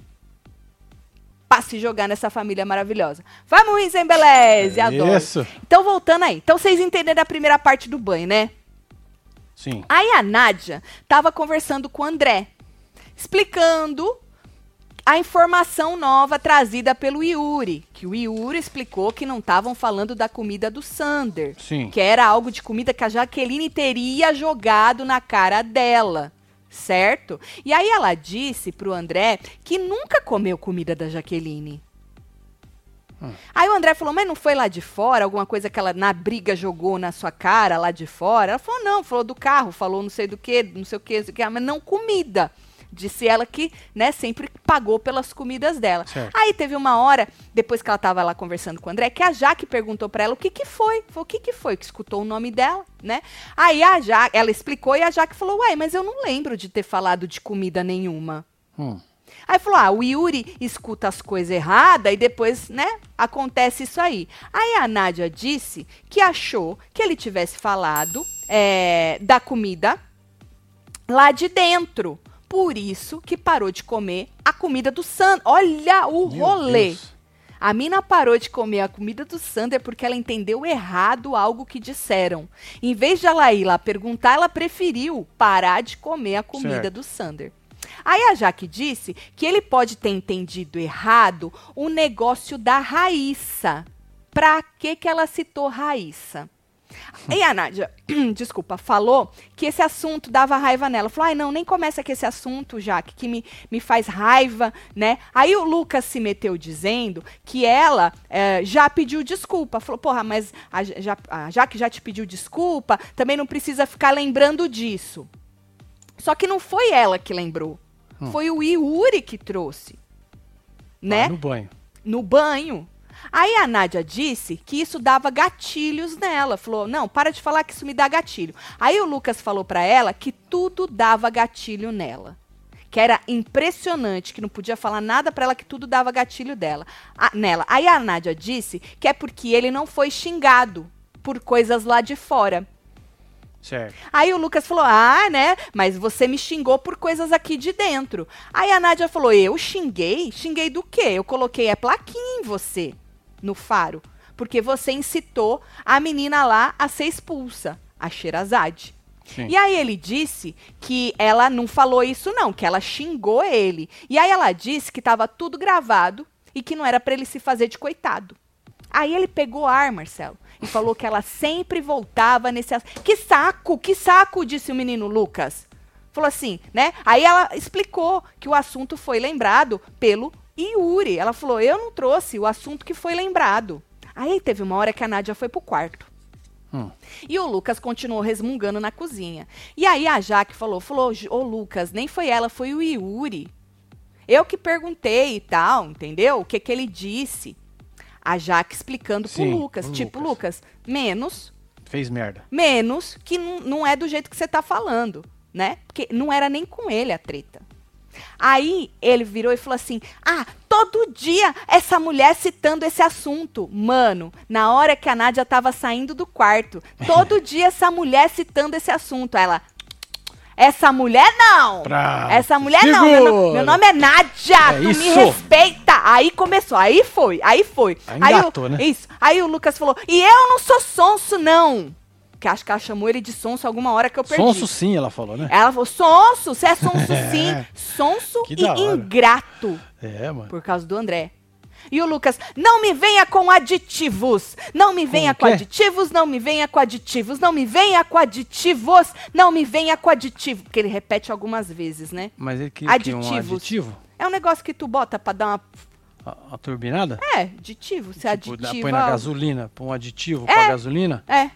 para se jogar nessa família maravilhosa. Vamos, Embeleze, adoro. Isso. Então, voltando aí. Então, vocês entenderam a primeira parte do banho, né? Sim. Aí a Nádia tava conversando com o André, explicando a informação nova trazida pelo Yuri, que o Yuri explicou que não estavam falando da comida do Sander, Sim. que era algo de comida que a Jaqueline teria jogado na cara dela, certo? E aí ela disse pro André que nunca comeu comida da Jaqueline. Aí o André falou, mas não foi lá de fora, alguma coisa que ela na briga jogou na sua cara lá de fora? Ela falou, não, falou do carro, falou não sei do que, não sei o que, não sei o que, mas não comida. Disse ela que, né, sempre pagou pelas comidas dela. Certo. Aí teve uma hora, depois que ela tava lá conversando com o André, que a Jaque perguntou pra ela o que que foi. Falou, o que que foi? Que escutou o nome dela, né? Aí a Jaque, ela explicou e a Jaque falou, ué, mas eu não lembro de ter falado de comida nenhuma. Hum. Aí falou: ah, o Yuri escuta as coisas erradas e depois, né, acontece isso aí. Aí a Nádia disse que achou que ele tivesse falado é, da comida lá de dentro. Por isso que parou de comer a comida do Sander. Olha o Meu rolê. Deus. A mina parou de comer a comida do Sander porque ela entendeu errado algo que disseram. Em vez de ela ir lá perguntar, ela preferiu parar de comer a comida Certo. do Sander. Aí a Jaque disse que ele pode ter entendido errado o negócio da Raíssa. Pra que que ela citou Raíssa? E a Nádia, desculpa, falou que esse assunto dava raiva nela. Falou, ai não, nem começa com esse assunto, Jaque, que me, me faz raiva, né? Aí o Lucas se meteu dizendo que ela eh, já pediu desculpa. Falou, porra, mas a, já, a Jaque já te pediu desculpa, também não precisa ficar lembrando disso. Só que não foi ela que lembrou. Foi o Yuri que trouxe. Né? Lá no banho. no banho. Aí a Nádia disse que isso dava gatilhos nela. Falou: não, para de falar que isso me dá gatilho. Aí o Lucas falou pra ela que tudo dava gatilho nela. Que era impressionante, que não podia falar nada pra ela, que tudo dava gatilho dela, a- nela. Aí a Nádia disse que é porque ele não foi xingado por coisas lá de fora. Certo. Aí o Lucas falou: Ah, né? Mas você me xingou por coisas aqui de dentro. Aí a Nádia falou: Eu xinguei? Xinguei do quê? Eu coloquei a plaquinha em você, no faro. Porque você incitou a menina lá a ser expulsa, a Sherazade. Sim. E aí ele disse que ela não falou isso não, que ela xingou ele. E aí ela disse que estava tudo gravado e que não era para ele se fazer de coitado. Aí ele pegou ar, Marcelo, e falou que ela sempre voltava nesse Que saco, que saco, disse o menino Lucas. Falou assim, né? Aí ela explicou que o assunto foi lembrado pelo Yuri. Ela falou: "Eu não trouxe o assunto que foi lembrado". Aí teve uma hora que a Nádia foi pro quarto. Hum. E o Lucas continuou resmungando na cozinha. E aí a Jaque falou, falou, "Ju- ô Lucas, nem foi ela, foi o Yuri. Eu que perguntei e tal, entendeu? O que que ele disse. A Jaque explicando Sim, pro Lucas. tipo, Lucas. Lucas, menos, Fez merda. menos que não- não é do jeito que você tá falando, né? Porque não era nem com ele a treta. Aí ele virou e falou assim: Ah, todo dia essa mulher citando esse assunto. Mano, na hora que a Nádia tava saindo do quarto, todo [LAUGHS] dia essa mulher citando esse assunto. Ela. Essa mulher não! Pra- Essa mulher não! Meu, Segura. meu nome é Nádia! É tu me isso. respeita! Aí começou, aí foi, aí foi. Aí Aí, engatou, o, né? Isso. Aí o Lucas falou: E eu não sou sonso, não! Que acho que ela chamou ele de sonso alguma hora que eu perdi. Sonso sim, ela falou, né? Ela falou, sonso, você é sonso [LAUGHS] sim. Sonso Que e ingrato. É, mano. Por causa do André. E o Lucas, não me venha com aditivos. Não me venha Com com aditivos, não me venha com aditivos, não me venha com aditivos, não me venha com aditivo. Porque ele repete algumas vezes, né? Mas ele queria que um aditivo? É um negócio que tu bota pra dar uma. A, a turbinada? É, aditivo. Você Tipo, dá- aditiva. põe na gasolina, põe um aditivo É. pra gasolina? É,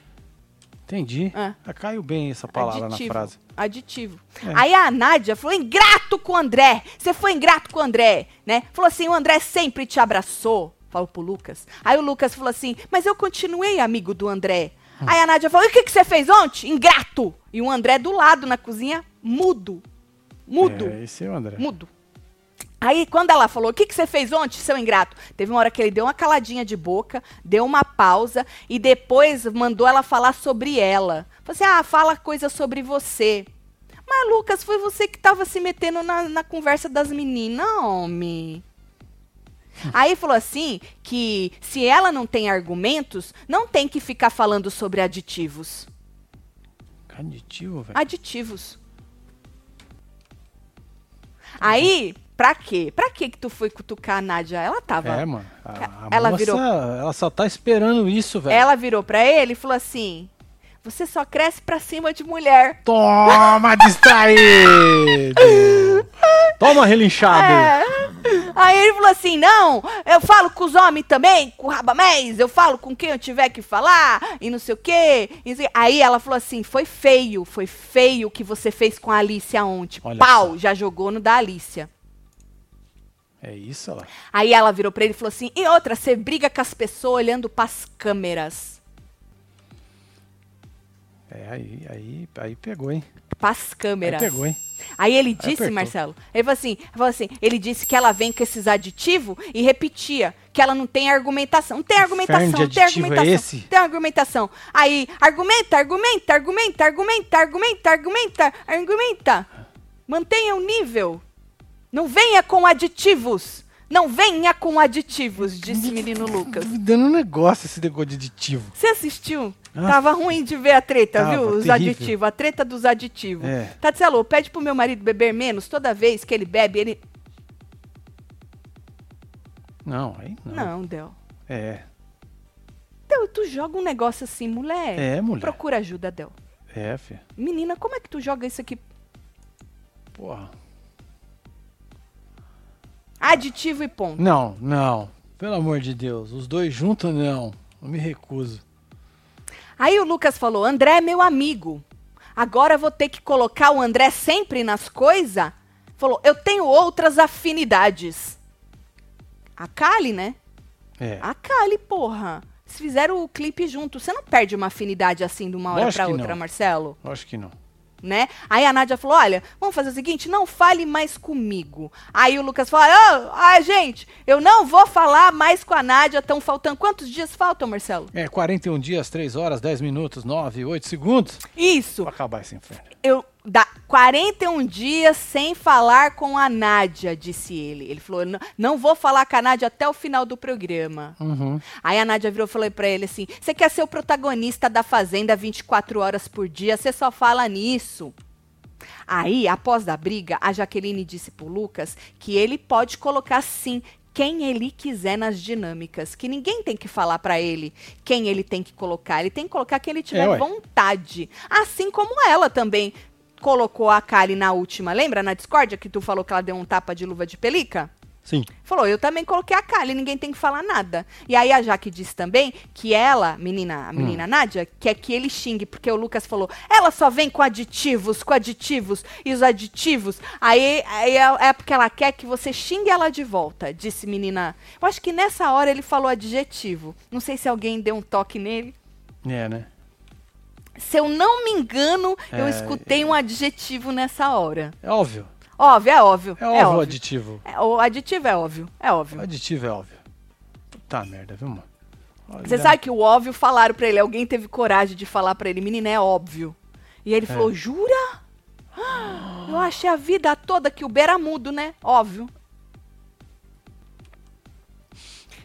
Entendi. É. Ah, Caiu bem essa palavra aditivo. na frase. Aditivo. É. Aí a Nádia falou, ingrato com o André. Você foi ingrato com o André, né? Falou assim, o André sempre te abraçou. Falou pro Lucas. Aí o Lucas falou assim, mas eu continuei amigo do André. Hum. Aí a Nádia falou, e o que, que você fez ontem? Ingrato. E o André do lado na cozinha, mudo. Mudo. É, esse é o André. Mudo. Aí, quando ela falou, o que, que você fez ontem, seu ingrato? Teve uma hora que ele deu uma caladinha de boca, deu uma pausa e depois mandou ela falar sobre ela. Falou assim, ah, fala coisa sobre você. Mas, Lucas, foi você que tava se metendo na, na conversa das meninas, homem. Aí falou assim que se ela não tem argumentos, não tem que ficar falando sobre aditivos. Aditivo, velho. Aditivos. Aí, pra quê? Pra quê que tu foi cutucar a Nádia? Ela tava. É, mano. A, a Ela moça, virou- ela só tá esperando isso, velho. Ela virou pra ele e falou assim: Você só cresce pra cima de mulher. Toma, distraído! [LAUGHS] Toma, relinchado! É. Aí ele falou assim: não, eu falo com os homens também, com o Rabamés, eu falo com quem eu tiver que falar, e não sei o quê. sei- Aí ela falou assim: foi feio, foi feio o que você fez com a Alicia ontem. Olha Pau, só. já jogou no da Alicia. É isso, ela. Aí ela virou pra ele e falou assim: e outra, você briga com as pessoas olhando pras câmeras. É, aí, aí, aí pegou, hein? Pras Aí câmeras. pegou, hein? Aí ele disse, apertou. Marcelo, ele falou assim, ele falou assim, ele disse que ela vem com esses aditivos e repetia que ela não tem argumentação. Não tem argumentação, não tem é argumentação. esse? Tem argumentação. Aí, argumenta, argumenta, argumenta, argumenta, argumenta, argumenta, argumenta. Mantenha o nível. Não venha com aditivos. Não venha com aditivos, disse menino Lucas. Me dando um negócio esse negócio de aditivo. Você assistiu? Ah. Tava ruim de ver a treta, Tava, viu? Os terrível. aditivos, a treta dos aditivos. É. Tatselo, pede pro meu marido beber menos. Toda vez que ele bebe, ele. Não, aí não. Não, Del. É, Del, tu joga um negócio assim, mulher. é, mulher. Procura ajuda, Del. É, filha. Menina, como é que tu joga isso aqui? Porra. Aditivo e ponto. Não, não. Pelo amor de Deus. Os dois juntos, não. Eu me recuso. Aí o Lucas falou: André é meu amigo. Agora vou ter que colocar o André sempre nas coisas? Falou: eu tenho outras afinidades. A Kali, né? É. A Kali, porra. Se fizeram o clipe junto, você não perde uma afinidade assim de uma hora que outra, não. Marcelo? Acho que não. Né? Aí a Nádia falou: olha, vamos fazer o seguinte, não fale mais comigo. Aí o Lucas falou: ah, ah, gente, eu não vou falar mais com a Nádia. Estão faltando. Quantos dias faltam, Marcelo? É, 41 dias, 3 horas, 10 minutos, 9, 8 segundos. Isso. Pra acabar esse inferno. Eu dá 41 dias sem falar com a Nádia, disse ele. Ele falou: "Não- vou falar com a Nádia até o final do programa. Uhum. Aí a Nádia virou e falou pra ele assim: Você quer ser o protagonista da Fazenda 24 horas por dia? Você só fala nisso. Aí, após da briga, a Jaqueline disse pro Lucas que ele pode colocar sim quem ele quiser nas dinâmicas, que ninguém tem que falar pra ele quem ele tem que colocar, ele tem que colocar quem ele tiver É, vontade. Assim como ela também colocou a Kali na última, lembra na discórdia que tu falou que ela deu um tapa de luva de pelica? Sim. Falou, eu também coloquei a Kali, ninguém tem que falar nada. E aí a Jaque disse também que ela, menina, a menina Nádia, quer que ele xingue, porque o Lucas falou, ela só vem com aditivos, com aditivos, e os aditivos. Aí, aí é, é porque ela quer que você xingue ela de volta, disse menina. Eu acho que nessa hora ele falou adjetivo. Não sei se alguém deu um toque nele. É, né? Se eu não me engano, eu É, escutei um adjetivo nessa hora. É óbvio. Óbvio, é óbvio. É óbvio o aditivo. É, o aditivo é óbvio, é óbvio. O aditivo é óbvio. Puta merda, viu, mano? Olha. Você sabe que o óbvio falaram pra ele, alguém teve coragem de falar pra ele, menina, é óbvio. E ele falou, jura? [GASPS] Eu achei a vida toda que o Beira mudo, né? Óbvio.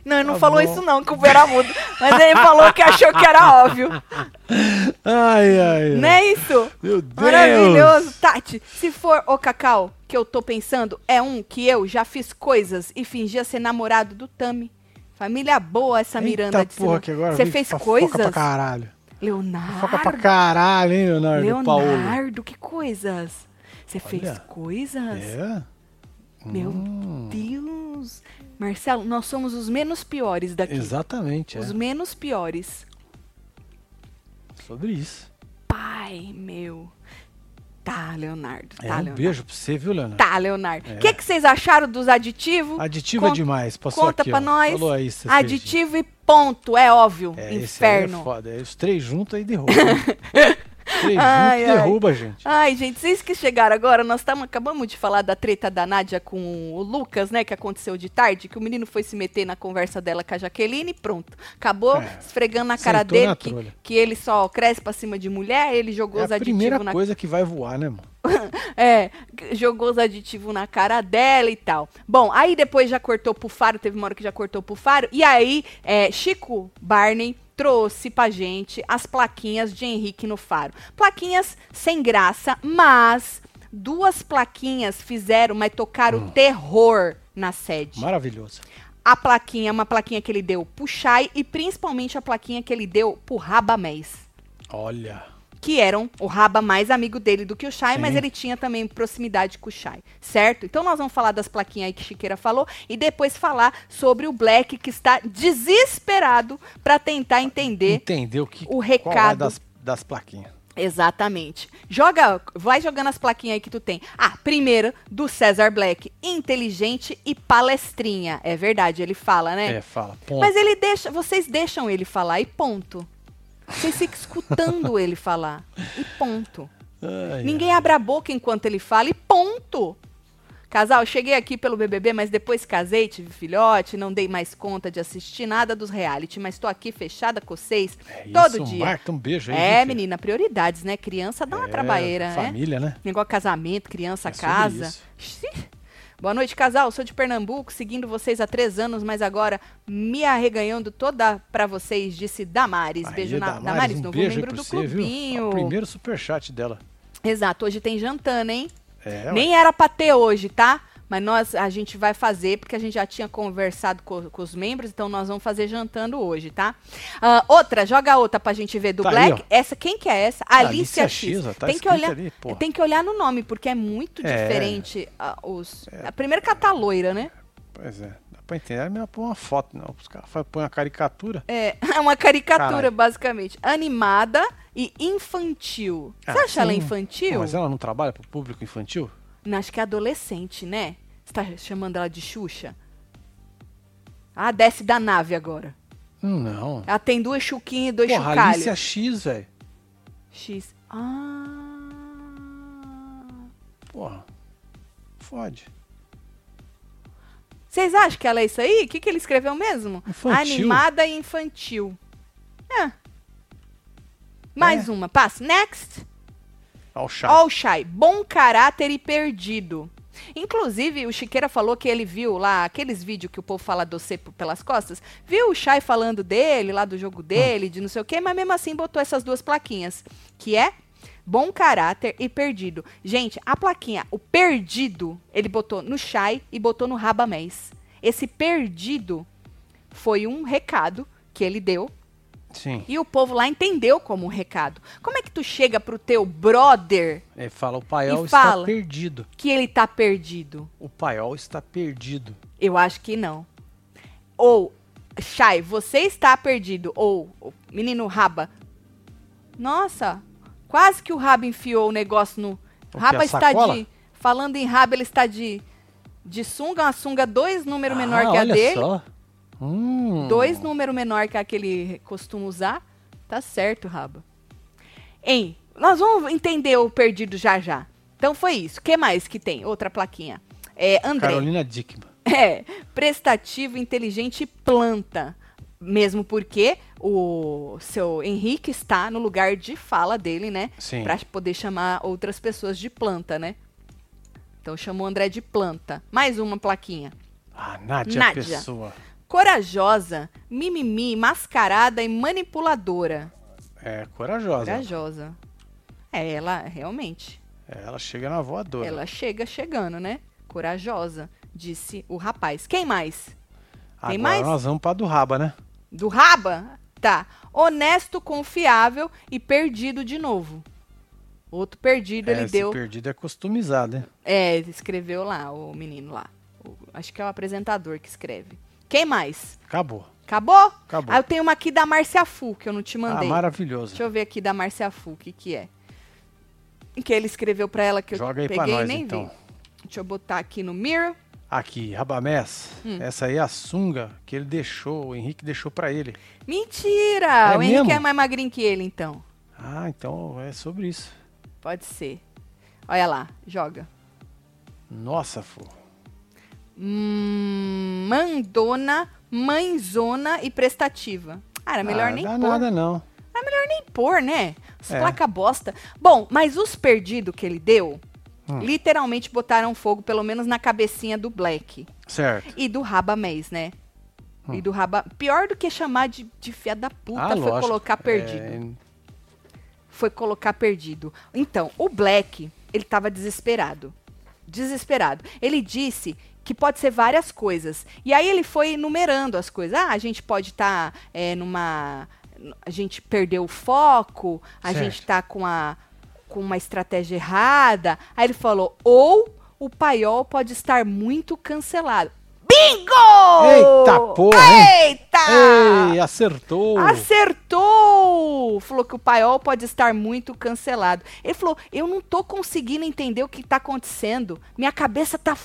Não, ele não Tá falou bom. isso não, que o Beira mudo. Mas ele falou que achou que era óbvio. Ai, ai, ai. Não é isso? Meu Deus. Maravilhoso. Tati, se for o Cacau que eu tô pensando, é um que eu já fiz coisas e fingia ser namorado do Tami. Família boa essa Miranda Eita de porra, cima. que agora Você fez fofoca pra coisas? caralho. Leonardo. Foca pra caralho, hein, Leonardo Paulo. Leonardo, que coisas? Você fez coisas? É? Meu Hum, Deus. Marcelo, nós somos os menos piores daqui. Exatamente, é. Os menos piores. Sobre isso. Pai, meu. Tá, Leonardo. É, tá, um Leonardo. beijo pra você, viu, Leonardo? Tá, Leonardo. O É. que, que vocês acharam dos aditivos? Aditivo é Conta- Conta demais. Passou aqui, pra ó. nós. Falou aí. Aditivo e ponto, é óbvio. É, esse aí Inferno. é foda. É, os três juntos aí derruba. [LAUGHS] [LAUGHS] Ai, derruba, gente. Ai, gente, vocês que chegaram agora, nós tamo, acabamos de falar da treta da Nádia com o Lucas, né? Que aconteceu de tarde, que o menino foi se meter na conversa dela com a Jaqueline e pronto. Acabou É, esfregando na cara dele na que, que ele só cresce pra cima de mulher, ele jogou É os a primeira aditivos na coisa que vai voar, né, mano? [LAUGHS] É, jogou os aditivos na cara dela e tal. Bom, aí depois já cortou pro Faro, teve uma hora que já cortou pro Faro. E aí, é, Chico Barney trouxe pra gente as plaquinhas de Henrique no Faro. Plaquinhas sem graça, mas duas plaquinhas fizeram, mas tocaram terror na sede. Maravilhoso. A plaquinha, uma plaquinha que ele deu pro Chay e principalmente a plaquinha que ele deu pro Rabamés. Olha. Que eram o Raba mais amigo dele do que o Chay, Sim. mas ele tinha também proximidade com o Chay, certo? Então nós vamos falar das plaquinhas aí que Chiqueira falou e depois falar sobre o Black que está desesperado para tentar entender Entendeu que o qual é recado. das, das plaquinhas. Exatamente. Joga, vai jogando as plaquinhas aí que tu tem. Ah, primeira do Cesar Black, inteligente e palestrinha. É verdade, ele fala, né? É, fala. Ponto. Mas ele deixa, vocês deixam ele falar e ponto. Vocês ficam escutando [LAUGHS] ele falar e ponto. Ai, Ninguém abre a boca enquanto ele fala e ponto. Casal, cheguei aqui pelo BBB, mas depois casei, tive filhote, não dei mais conta de assistir nada dos reality, mas tô aqui fechada com vocês é todo isso, dia. Marta, um beijo aí. É, viu, menina, prioridades, né? Criança dá uma É, trabalheira, né? Família, né? Negócio casamento, criança, É casa. isso. Boa noite, casal. Sou de Pernambuco, seguindo vocês há três anos, mas agora me arreganhando toda pra vocês, disse Damares. Aí, beijo na Damares, Damares, um novo beijo membro do você, clubinho. O primeiro superchat dela. Exato, hoje tem jantando, hein? É, Nem era pra ter hoje, tá? Mas nós, a gente vai fazer, porque a gente já tinha conversado co- com, os membros, então nós vamos fazer jantando hoje, tá? Ah, outra, joga outra pra gente ver do Tá Black. aí, essa, quem que é essa? Alicia, Alicia X. X, tá tem, que olhar, ali, tem que olhar no nome, porque é muito É. diferente ah, os... A primeira que ela tá loira, né? Pois é. Dá pra entender. É melhor pôr uma foto, não. Os caras põem uma caricatura. É, é [LAUGHS] uma caricatura, Caralho. basicamente. Animada e infantil. Você Ah, acha ela sim. infantil? Pô, Mas ela não trabalha pro público infantil? Acho que é adolescente, né? Você tá chamando ela de Xuxa? Ah, desce da nave agora. Não. Ela tem duas chuquinhas e dois Porra, chucalhos. Alicia X, velho. X. Ah. Porra. Fode. Vocês acham que ela é isso aí? O que, que ele escreveu mesmo? Infantil. Animada e infantil. É. Mais É. uma. Passa. Next. All Shy, bom caráter e perdido. Inclusive, o Chiqueira falou que ele viu lá aqueles vídeos que o povo fala do C pelas costas. Viu o Shy falando dele, lá do jogo dele, de não sei o quê, mas mesmo assim botou essas duas plaquinhas. Que é bom caráter e perdido. Gente, a plaquinha, o perdido, ele botou no Shy e botou no Rabamés. Esse perdido foi um recado que ele deu Sim. e o povo lá entendeu como um recado. Como é que tu chega pro teu brother Ele fala, o paiol E está fala. perdido. que ele tá perdido? O paiol está perdido. Eu acho que não. Ou, Chay, você está perdido. Ou, menino Raba. Nossa, quase que o Raba enfiou o negócio no. O Raba está de. Falando em Raba, ele está de. De sunga, uma sunga dois números menor Ah, que a olha dele. Só. Hum. Dois números menor que a que ele costuma usar. Tá certo, Raba. Hein, nós vamos entender o perdido já já. Então foi isso. O que mais que tem? Outra plaquinha. É, André. Carolina Dickman. [LAUGHS] É, prestativo, inteligente e planta. Mesmo porque o seu Henrique está no lugar de fala dele, né? Sim. Pra poder chamar outras pessoas de planta, né? Então chamou o André de planta. Mais uma plaquinha. Ah, Nádia, Nádia. Pessoa. Corajosa, mimimi, mascarada e manipuladora. É, corajosa. Corajosa. É, ela realmente. É, ela chega na voadora. Ela chega chegando, né? Corajosa, disse o rapaz. Quem mais? Agora mais? nós vamos pra do Raba, né? Do Raba? Tá. Honesto, confiável e perdido de novo. Outro perdido É, ele esse deu. perdido é customizado, né? É, escreveu lá, o menino lá. O- acho que é o apresentador que escreve. Quem mais? Acabou. Acabou? Acabou. Aí eu tenho uma aqui da Márcia Fu, que eu não te Ah, mandei. maravilhoso. Deixa eu ver aqui da Márcia Fu, o que que é. Que ele escreveu pra ela que Joga eu aí pra peguei nós, e nem então. vi. Deixa eu botar aqui no mirror. Aqui, Rabamés. Hum. Essa aí é a sunga que ele deixou, o Henrique deixou pra ele. Mentira! É o Henrique mesmo? é mais magrinho que ele, então. Ah, então é sobre isso. Pode ser. Olha lá, joga. Nossa, fô. Hum, mandona, mãezona e prestativa. Ah, era melhor ah, nem dá pôr. nada não. Era melhor nem pôr, né? As É. placa bosta. Bom, mas os perdidos que ele deu, Hum. literalmente botaram fogo, pelo menos na cabecinha do Black. Certo. E do Rabamés, né? E do Raba. Pior do que chamar de, de fia da puta Ah, foi lógico. colocar perdido. É, Foi colocar perdido. Então, o Black, ele tava desesperado. Desesperado. Ele disse que pode ser várias coisas. E aí ele foi enumerando as coisas. Ah, a gente pode estar numa. A gente perdeu o foco, a Certo. gente tá com, a, com uma estratégia errada. Aí ele falou: ou o paiol pode estar muito cancelado. Bingo! Eita porra, hein? Eita! Ei, acertou! Acertou! Falou que o paiol pode estar muito cancelado. Ele falou: Eu não tô conseguindo entender o que tá acontecendo. Minha cabeça tá.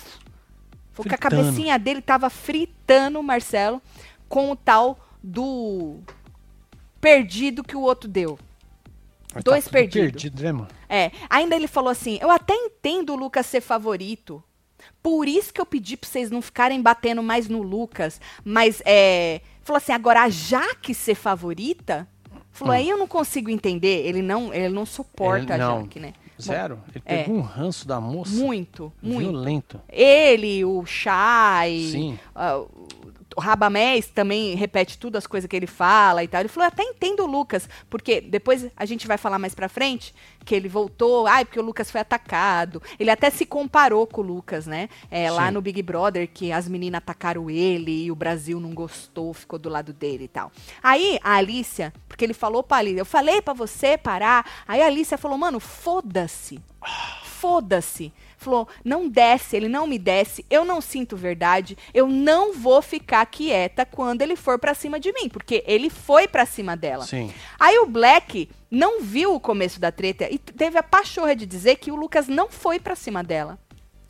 F-" Falou que a cabecinha dele tava fritando, Marcelo, com o tal do perdido que o outro deu. Mas dois tudo perdido. perdido, né, mano? É, ainda ele falou assim: eu até entendo o Lucas ser favorito. Por isso que eu pedi pra vocês não ficarem batendo mais no Lucas. Mas é. Falou assim, agora a Jaque ser favorita? Falou, aí eu não consigo entender. Ele não, ele não suporta Ele- a. Jaque, né? Zero. Ele é. pegou um ranço da moça. Muito, muito. Violento. Ele, o Chay, Sim. ah, o Rabamés também repete tudo as coisas que ele fala e tal. Ele falou, eu até entendo o Lucas, porque depois a gente vai falar mais pra frente que ele voltou, ai, porque o Lucas foi atacado. Ele até se comparou com o Lucas, né? É, lá no Big Brother, que as meninas atacaram ele e o Brasil não gostou, ficou do lado dele e tal. Aí a Alicia, porque ele falou pra Alicia, eu falei pra você parar. Aí a Alicia falou, mano, foda-se. Foda-se. Falou, não desce, ele não me desce, eu não sinto verdade, eu não vou ficar quieta quando ele for pra cima de mim, porque ele foi pra cima dela. Sim. Aí o Black não viu o começo da treta e teve a pachorra de dizer que o Lucas não foi pra cima dela.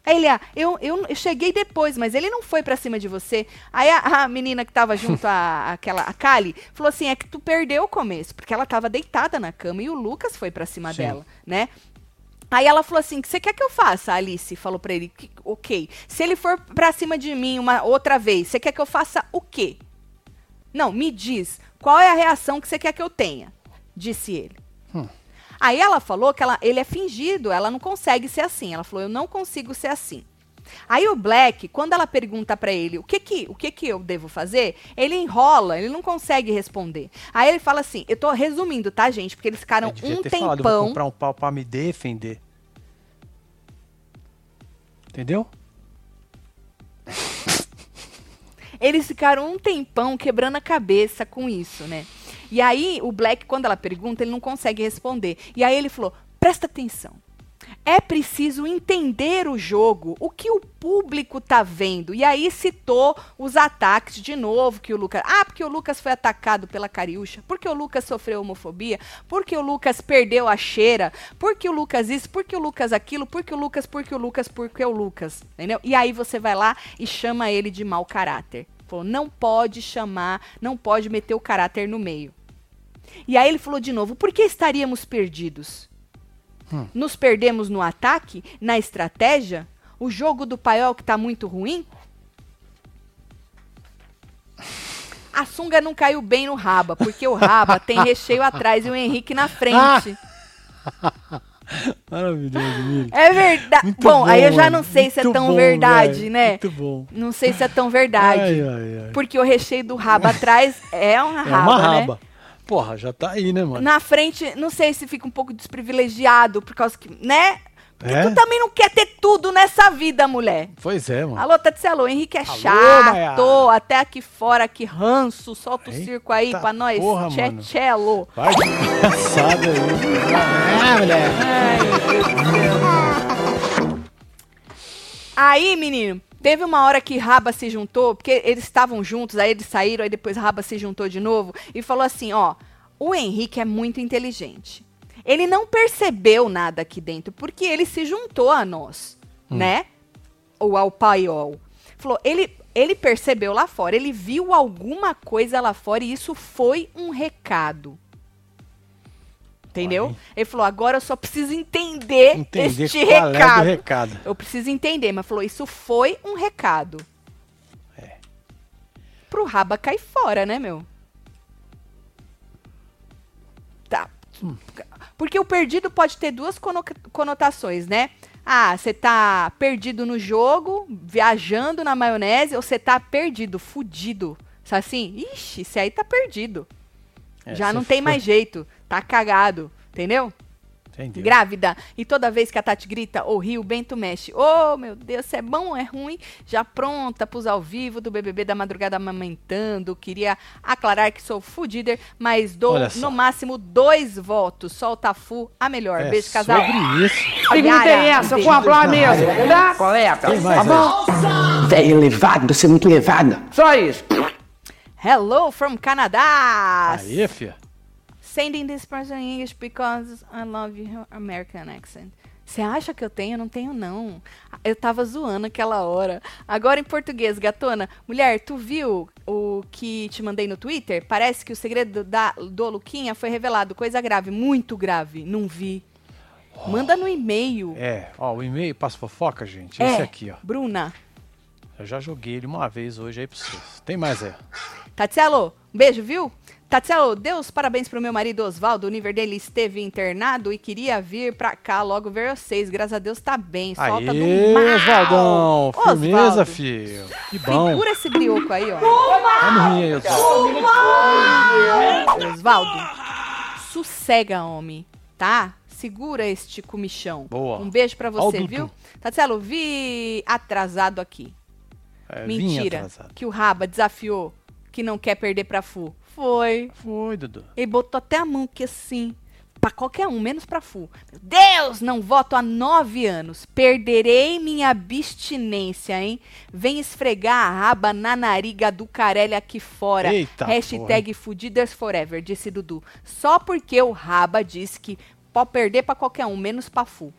Aí ele, ah, eu, eu, eu cheguei depois, mas ele não foi pra cima de você. Aí a, a menina que tava junto, a, [LAUGHS] aquela, a Kali, falou assim, é que tu perdeu o começo, porque ela tava deitada na cama e o Lucas foi pra cima Sim. dela, né? Aí ela falou assim: o que você quer que eu faça? A Alice falou pra ele: "Que- ok. Se ele for pra cima de mim uma outra vez, você quer que eu faça o quê? Não, me diz, qual é a reação que você quer que eu tenha? Disse ele. Hum. Aí ela falou que ela, ele é fingido, ela não consegue ser assim. Ela falou: eu não consigo ser assim. Aí o Black, quando ela pergunta pra ele o que que, o que que eu devo fazer, ele enrola, ele não consegue responder. Aí ele fala assim: eu tô resumindo, tá, gente? Porque eles ficaram um ter falado, eu vou tempão. comprar um pau pra me defender. Entendeu? [LAUGHS] Eles ficaram um tempão quebrando a cabeça com isso, né? E aí, o Black, quando ela pergunta, ele não consegue responder. E aí ele falou: presta atenção. É preciso entender o jogo, o que o público tá vendo. E aí citou os ataques de novo que o Lucas. Ah, porque o Lucas foi atacado pela Cariúcha, porque o Lucas sofreu homofobia, porque o Lucas perdeu a cheira, porque o Lucas isso, porque o Lucas aquilo, porque o Lucas, porque o Lucas, porque o Lucas. Entendeu? E aí você vai lá e chama ele de mau caráter. Falou, não pode chamar, não pode meter o caráter no meio. E aí ele falou de novo, por que estaríamos perdidos? Nos perdemos no ataque, na estratégia? O jogo do paiol que tá muito ruim? A sunga não caiu bem no raba, porque o raba tem [LAUGHS] recheio atrás e o Henrique na frente. [LAUGHS] Maravilhoso, Mili. É verdade. Muito Bom, aí eu já não sei se é tão bom, verdade, velho. né? Muito bom. Não sei se é tão verdade. Ai, ai, ai. Porque o recheio do raba atrás é uma É raba, uma né? Porra, já tá aí, né, mano? Na frente, não sei se fica um pouco desprivilegiado, por causa que, né? Porque É? tu também não quer ter tudo nessa vida, mulher. Pois é, mano. Alô, Tati alô, Henrique é Alô, chato, Maiara. até aqui fora, que ranço, solta o Eita circo aí pra nós, porra, tchê, mano. tchelo. Vai de engraçado aí. Ah, mulher. Ai. Aí, menino, teve uma hora que Raba se juntou, porque eles estavam juntos, aí eles saíram, aí depois Raba se juntou de novo e falou assim: ó, o Henrique é muito inteligente. Ele não percebeu nada aqui dentro, porque ele se juntou a nós, né? Ou ao paiol. Falou, ele, ele percebeu lá fora, ele viu alguma coisa lá fora e isso foi um recado. Entendeu? Ele falou, agora eu só preciso entender, Entender este é do recado. recado. Eu preciso entender, mas falou, isso foi um recado. É. Pro raba cair fora, né, meu? Tá. Porque o perdido pode ter duas cono- conotações, né? Ah, você tá perdido no jogo, viajando na maionese, ou você tá perdido, fudido, Sabe assim? Ixi, esse aí tá perdido. É, Já não tem foi- mais jeito. Tá cagado. Entendeu? Entendeu? Grávida. E toda vez que a Tati grita ou ri, o Bento mexe. Oh, meu Deus, se é bom ou é ruim? Já pronta pros ao vivo do BBB da madrugada amamentando. Queria aclarar que sou fudider, mas dou no máximo dois votos. Solta fu, a melhor. É Beijo, casal. sobre isso. O que me Yara, interessa? um Eu vou falar mesmo, tá? Colega, Quem mais tá bom? Velho elevado, você é muito elevada. Só isso. Hello from Canadá. Aí, fia. Sending this person in English because I love your American accent. Você acha que eu tenho? Eu não tenho, não. Eu tava zoando aquela hora. Agora em português, gatona. Mulher, tu viu o que te mandei no Twitter? Parece que o segredo da, do Luquinha foi revelado. Coisa grave, muito grave. Não vi. Manda no e-mail. É, ó, o e-mail passa fofoca, gente. É, Esse aqui, ó. Bruna. Eu já joguei ele uma vez hoje aí pra vocês. Tem mais aí. Tatselo, um beijo, viu? Tatselo, Deus parabéns pro meu marido Oswaldo. O nível dele esteve internado e queria vir pra cá logo ver vocês. Graças a Deus tá bem. Solta Aê, do mal. Oswaldão. Firmeza, Osvaldo, filho. Que bom. Segura esse brioco aí, ó. Rir aí, Oswaldo. Sossega, homem, tá? Segura este comichão. Boa. Um beijo o você, viu? Tatselo, vi atrasado aqui. É, Mentira. Que o Raba desafiou que não quer perder pra Fu. Foi. Foi, Dudu. Ele botou até a mão que assim. Pra qualquer um, menos pra Fu. Meu Deus, não voto há nove anos. Perderei minha abstinência, hein? Vem esfregar a raba na nariga do Carelli aqui fora. Eita Hashtag Fudiders Forever, disse Dudu. Só porque o Raba disse que pode perder pra qualquer um, menos pra Fu.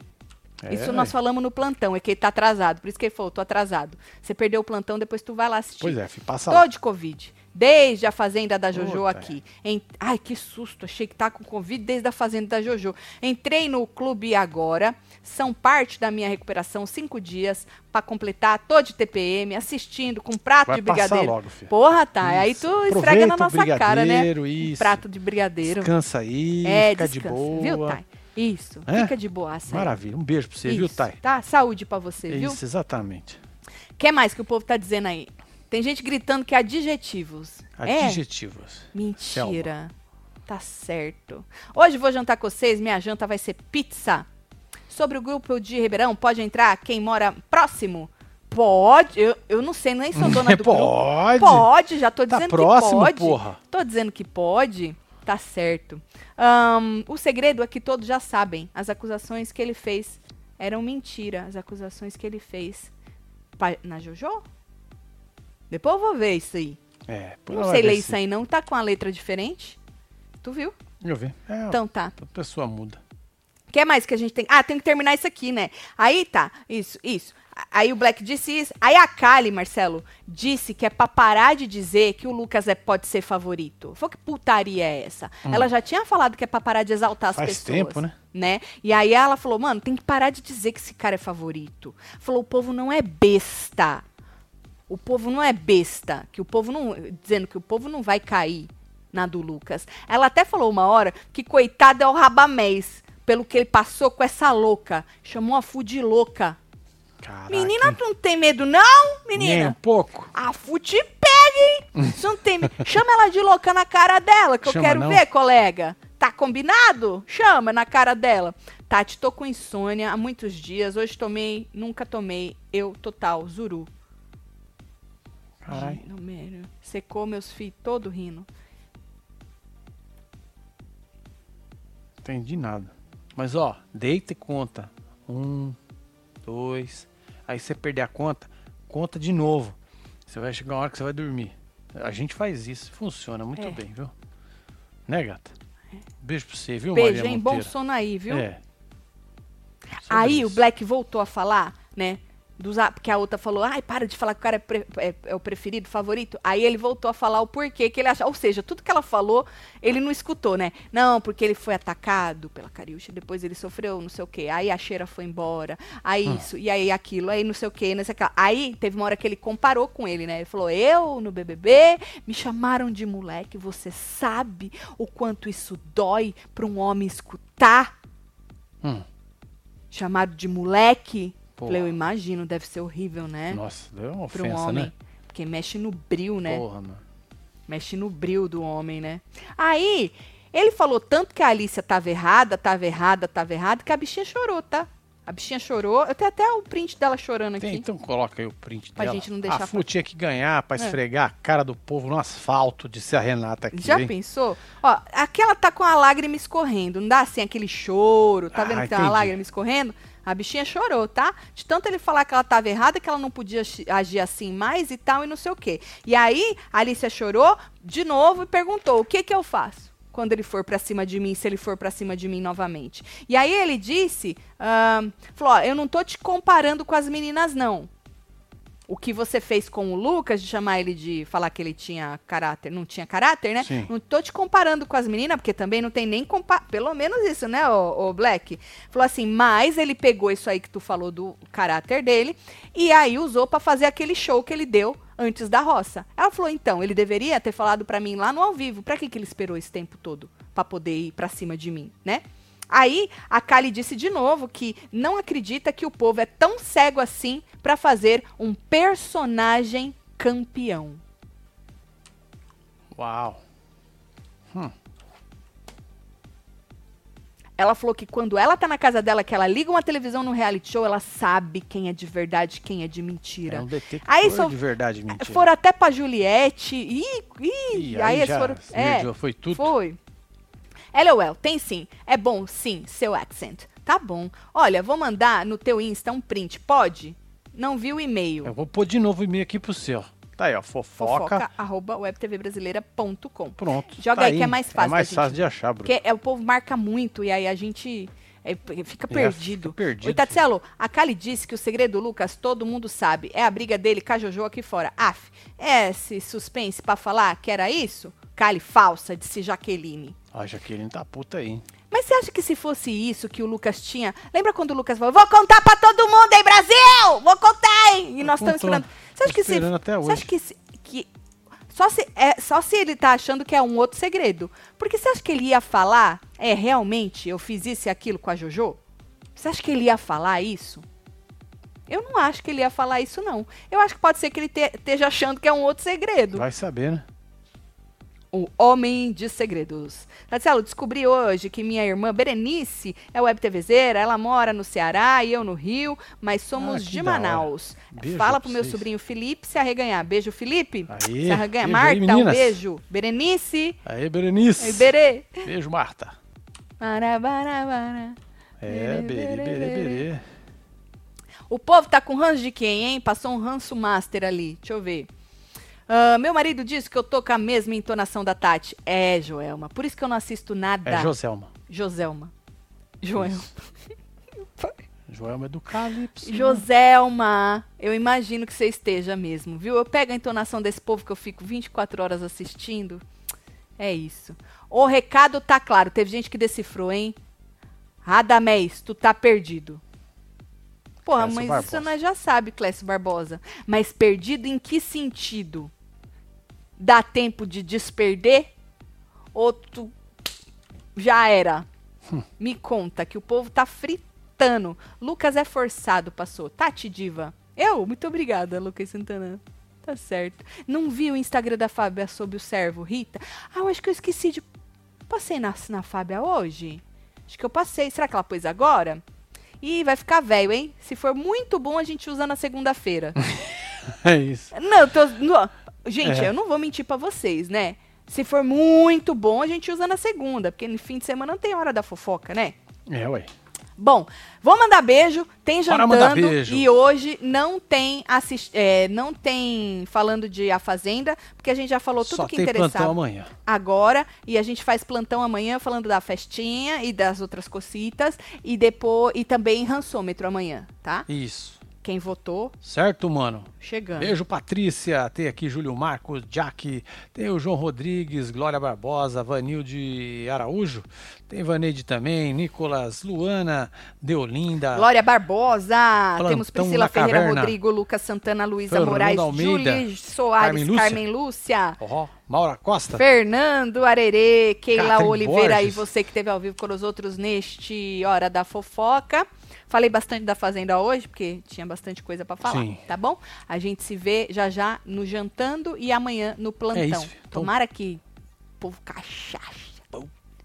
É, Isso nós falamos no plantão, é que ele tá atrasado. Por isso que ele falou, tô atrasado. Você perdeu o plantão, depois tu vai lá assistir. Pois é, filho, passa Tô lá. de Covid. Desde a fazenda da Jojo Puta. aqui. Ai, que susto. Achei que tá com Covid desde a fazenda da Jojo. Entrei no clube agora. São parte da minha recuperação. Cinco dias pra completar. Tô de TPM, assistindo com prato Vai de passar brigadeiro. logo, filho. Porra, tá. Aí Isso. tu esfrega Aproveita na nossa cara, né? Um isso. prato de brigadeiro. Descansa aí, é, fica descansa. de boa. Viu, Thay? Isso. É? Fica de boa. Maravilha. Um beijo pra você, viu, Isso, Thay? Tá? Saúde pra você, viu? Isso, exatamente. O que mais que o povo tá dizendo aí? Tem gente gritando que é adjetivos. É? Adjetivos. Mentira. Tá certo. Hoje vou jantar com vocês. Minha janta vai ser pizza. Sobre o grupo de Ribeirão, pode entrar quem mora próximo? Pode. Eu, eu não sei, nem sou dona [LAUGHS] do grupo. Pode. Pode, já tô Tá dizendo próximo, que pode. porra. Tô dizendo que pode. Tá certo. Ahn, o segredo é que todos já sabem. As acusações que ele fez eram mentira. As acusações que ele fez pa- na Jojo? Depois eu vou ver isso aí. É, por Não sei ler isso aí não. Tá com a letra diferente? Tu viu? Eu vi. É, Então tá. a pessoa muda. O que mais que a gente tem? Ah, tem que terminar isso aqui, né? Aí tá, isso, isso. Aí o Black disse isso. Aí a Kali, Marcelo, disse que é pra parar de dizer que o Lucas é, pode ser favorito. Foi que putaria é essa? Ela já tinha falado que é pra parar de exaltar as Hum. Faz pessoas. tempo, né? né? E aí ela falou, mano, tem que parar de dizer que esse cara é favorito. Falou, o povo não é besta. O povo não é besta. Que o povo não. Dizendo que o povo não vai cair na do Lucas. Ela até falou uma hora que coitado é o Rabamés. Pelo que ele passou com essa louca. Chamou a Fu de louca. Caraca. Menina, tu não tem medo, não, Nem um menina? pouco. A Fu te pega, hein? [LAUGHS] Tu não tem medo. Chama ela de louca na cara dela, que Chama eu quero não. ver, colega. Tá combinado? Chama na cara dela. Tati, tô com insônia há muitos dias. Hoje tomei, nunca tomei. Eu, total, zuru. Caralho. Ai, não, mano. Secou meus filhos todo rindo. Entendi nada. Mas ó, deita e conta. Um, dois. Aí você perder a conta, conta de novo. Você vai chegar uma hora que você vai dormir. A gente faz isso, funciona muito É. bem, viu? Né, gata? Beijo pra você, viu, Beijo, Maria hein? Bom Monteiro? sono aí, viu? É. Sobre Aí o isso. Black voltou a falar, né? Dos, porque a outra falou, ai, para de falar que o cara é, pre- é- é o preferido, favorito. Aí ele voltou a falar o porquê que ele achava. Ou seja, tudo que ela falou, ele não escutou, né? Não, porque ele foi atacado pela Cariúcha, depois ele sofreu não sei o quê. Aí a cheira foi embora. Aí Hum. isso, e aí aquilo, aí não sei o quê, não sei o quê. Aí teve uma hora que ele comparou com ele, né? Ele falou: Eu, no BBB, me chamaram de moleque. Você sabe o quanto isso dói pra um homem escutar? Hum. chamado de moleque. Falei, eu imagino, deve ser horrível, né? Nossa, deu uma um ofensa, homem. né? Porque mexe no bril, né? Porra, mano. Mexe no bril do homem, né? Aí, ele falou tanto que a Alicia tava errada, tava errada, tava errada, que a bichinha chorou, tá? A bichinha chorou. Eu tenho até o print dela chorando aqui. Tem, então coloca aí o print Pra dela. gente não deixar A Fu tinha que ganhar pra É. esfregar a cara do povo no asfalto, disse a Renata aqui. Já hein? pensou? Ó, aqui ela tá com a lágrima escorrendo. Não dá assim aquele choro. Tá Ah, vendo que tem uma entendi. lágrima escorrendo? A bichinha chorou, tá? De tanto ele falar que ela tava errada, que ela não podia agir assim mais e tal, e não sei o quê. E aí, a Alicia chorou de novo e perguntou: o que que eu faço? Quando ele for pra cima de mim, se ele for pra cima de mim novamente. E aí ele disse: ahn, falou, ó, eu não tô te comparando com as meninas, não o que você fez com o Lucas, de chamar ele de falar que ele tinha caráter, não tinha caráter, né? Sim. Não tô te comparando com as meninas, porque também não tem nem compa pelo menos isso, né, o, o Black? Falou assim, mas ele pegou isso aí que tu falou do caráter dele e aí usou pra fazer aquele show que ele deu antes da roça. Ela falou, então, ele deveria ter falado pra mim lá no ao vivo. Pra que que ele esperou esse tempo todo Pra poder ir pra cima de mim, né? Aí a Kali disse de novo que não acredita que o povo é tão cego assim pra fazer um personagem campeão. Uau. Ela falou que quando ela tá na casa dela, que ela liga uma televisão no reality show, ela sabe quem é de verdade, quem é de mentira. É um detector Aí só- de verdade e mentira. Foram até pra Juliette. Ih, Ih, aí, aí foram. É, foi tudo. Foi. LOL, tem sim. É bom, sim, seu accent. Tá bom. Olha, vou mandar no teu Insta um print. Pode? Não vi o e-mail. Eu vou pôr de novo o e-mail aqui pro seu. Tá aí, ó. Fofoca. Fofoca, arroba webtvbrasileira.com. Pronto. Joga tá aí que é mais fácil É mais da gente- fácil de achar, Bruno. Porque é, o povo marca muito e aí a gente é, fica perdido. fica perdido. Oi, Tatselo, a Kali disse que o segredo do Lucas todo mundo sabe. É a briga dele com a Jojo aqui fora. Af, é esse suspense pra falar que era isso? Kali falsa, disse Jaqueline. A Jaqueline tá puta aí, hein? Mas você acha que se fosse isso que o Lucas tinha. Lembra quando o Lucas falou: Vou contar pra todo mundo, hein, Brasil? Vou contar, hein? E nós estamos esperando. Você acha que se. até Você hoje. acha que. se- que só, se, é, só se ele tá achando que é um outro segredo. Porque você acha que ele ia falar? É, realmente, eu fiz isso e aquilo com a JoJo? Você acha que ele ia falar isso? Eu não acho que ele ia falar isso, não. Eu acho que pode ser que ele te- esteja achando que é um outro segredo. Vai saber, né? O Homem de Segredos. Marcelo, descobri hoje que minha irmã Berenice é web TVzeira, ela mora no Ceará e eu no Rio, mas somos Ah, de. Manaus. Fala pro meu vocês. sobrinho Felipe se arreganhar. Beijo, Felipe. Aí, se arreganhar. beijo aí, Marta, um beijo. Berenice. Aí, Berenice. Oi, Berê. Beijo, Marta. Bara, bara, bara. É, berê, berê, berê. O povo tá com ranço de quem, hein? Passou um ranço master ali. Deixa eu ver. Ah, meu marido disse que eu tô com a mesma entonação da Tati. É, Joelma. Por isso que eu não assisto nada. É Joselma. Joselma. Joelma. [LAUGHS] Joelma é do Calypso. Joselma, eu imagino que você esteja mesmo, viu? Eu pego a entonação desse povo que eu fico 24 horas assistindo. É isso. O recado tá claro. Teve gente que decifrou, hein? Radamés, tu tá perdido. Porra, Clécio mas Barbosa. isso nós já sabe, Clécio Barbosa. Mas perdido em que sentido? Dá tempo de desperder? Ou tu já era? Hum. Me conta que o povo tá fritando. Lucas é forçado, passou. Tati Diva. Eu? Muito obrigada, Lucas Santana. Tá certo. Não vi o Instagram da Fábia sobre o servo, Rita? Ah, eu acho que eu esqueci de. Passei na, na Fábia hoje? Acho que eu passei. Será que ela pôs agora? Ih, vai ficar velho, hein? Se for muito bom, a gente usa na segunda-feira. [LAUGHS] É isso. Não, tô. não. Gente, É. eu não vou mentir pra vocês, né? Se for muito bom, a gente usa na segunda, porque no fim de semana não tem hora da fofoca, né? É, ué. Bom, vou mandar beijo, tem jantando beijo. e hoje não tem assist... é, não tem falando de A Fazenda, porque a gente já falou tudo Só que tem plantão amanhã. agora e a gente faz plantão amanhã falando da festinha e das outras cocitas e depois e também rançômetro amanhã, tá? Isso. Quem votou, Certo, mano? chegando. Beijo, Patrícia. Tem aqui Júlio Marcos, Jack. Tem o João Rodrigues, Glória Barbosa, Vanilde Araújo. Tem Vaneide também, Nicolas, Luana, Deolinda. Glória Barbosa, Plantão temos Priscila Ferreira, caverna. Rodrigo, Lucas Santana, Luísa Fernando Moraes, Almeida, Júlia Soares, Carmen Carmen Lúcia. Lúcia. Ó, Maura Costa. Fernando Arerê, Keila Catherine Oliveira e Borges. você que esteve ao vivo com os outros neste Hora da Fofoca. Falei bastante da Fazenda hoje, porque tinha bastante coisa para falar, Sim. tá bom? A gente se vê já já no Jantando e amanhã no Plantão. É isso. Então- Tomara que o povo cachaça.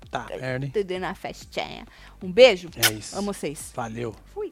Tá, Ernie. Tudo na festinha. Um beijo. É isso. Amo vocês. Valeu. Fui.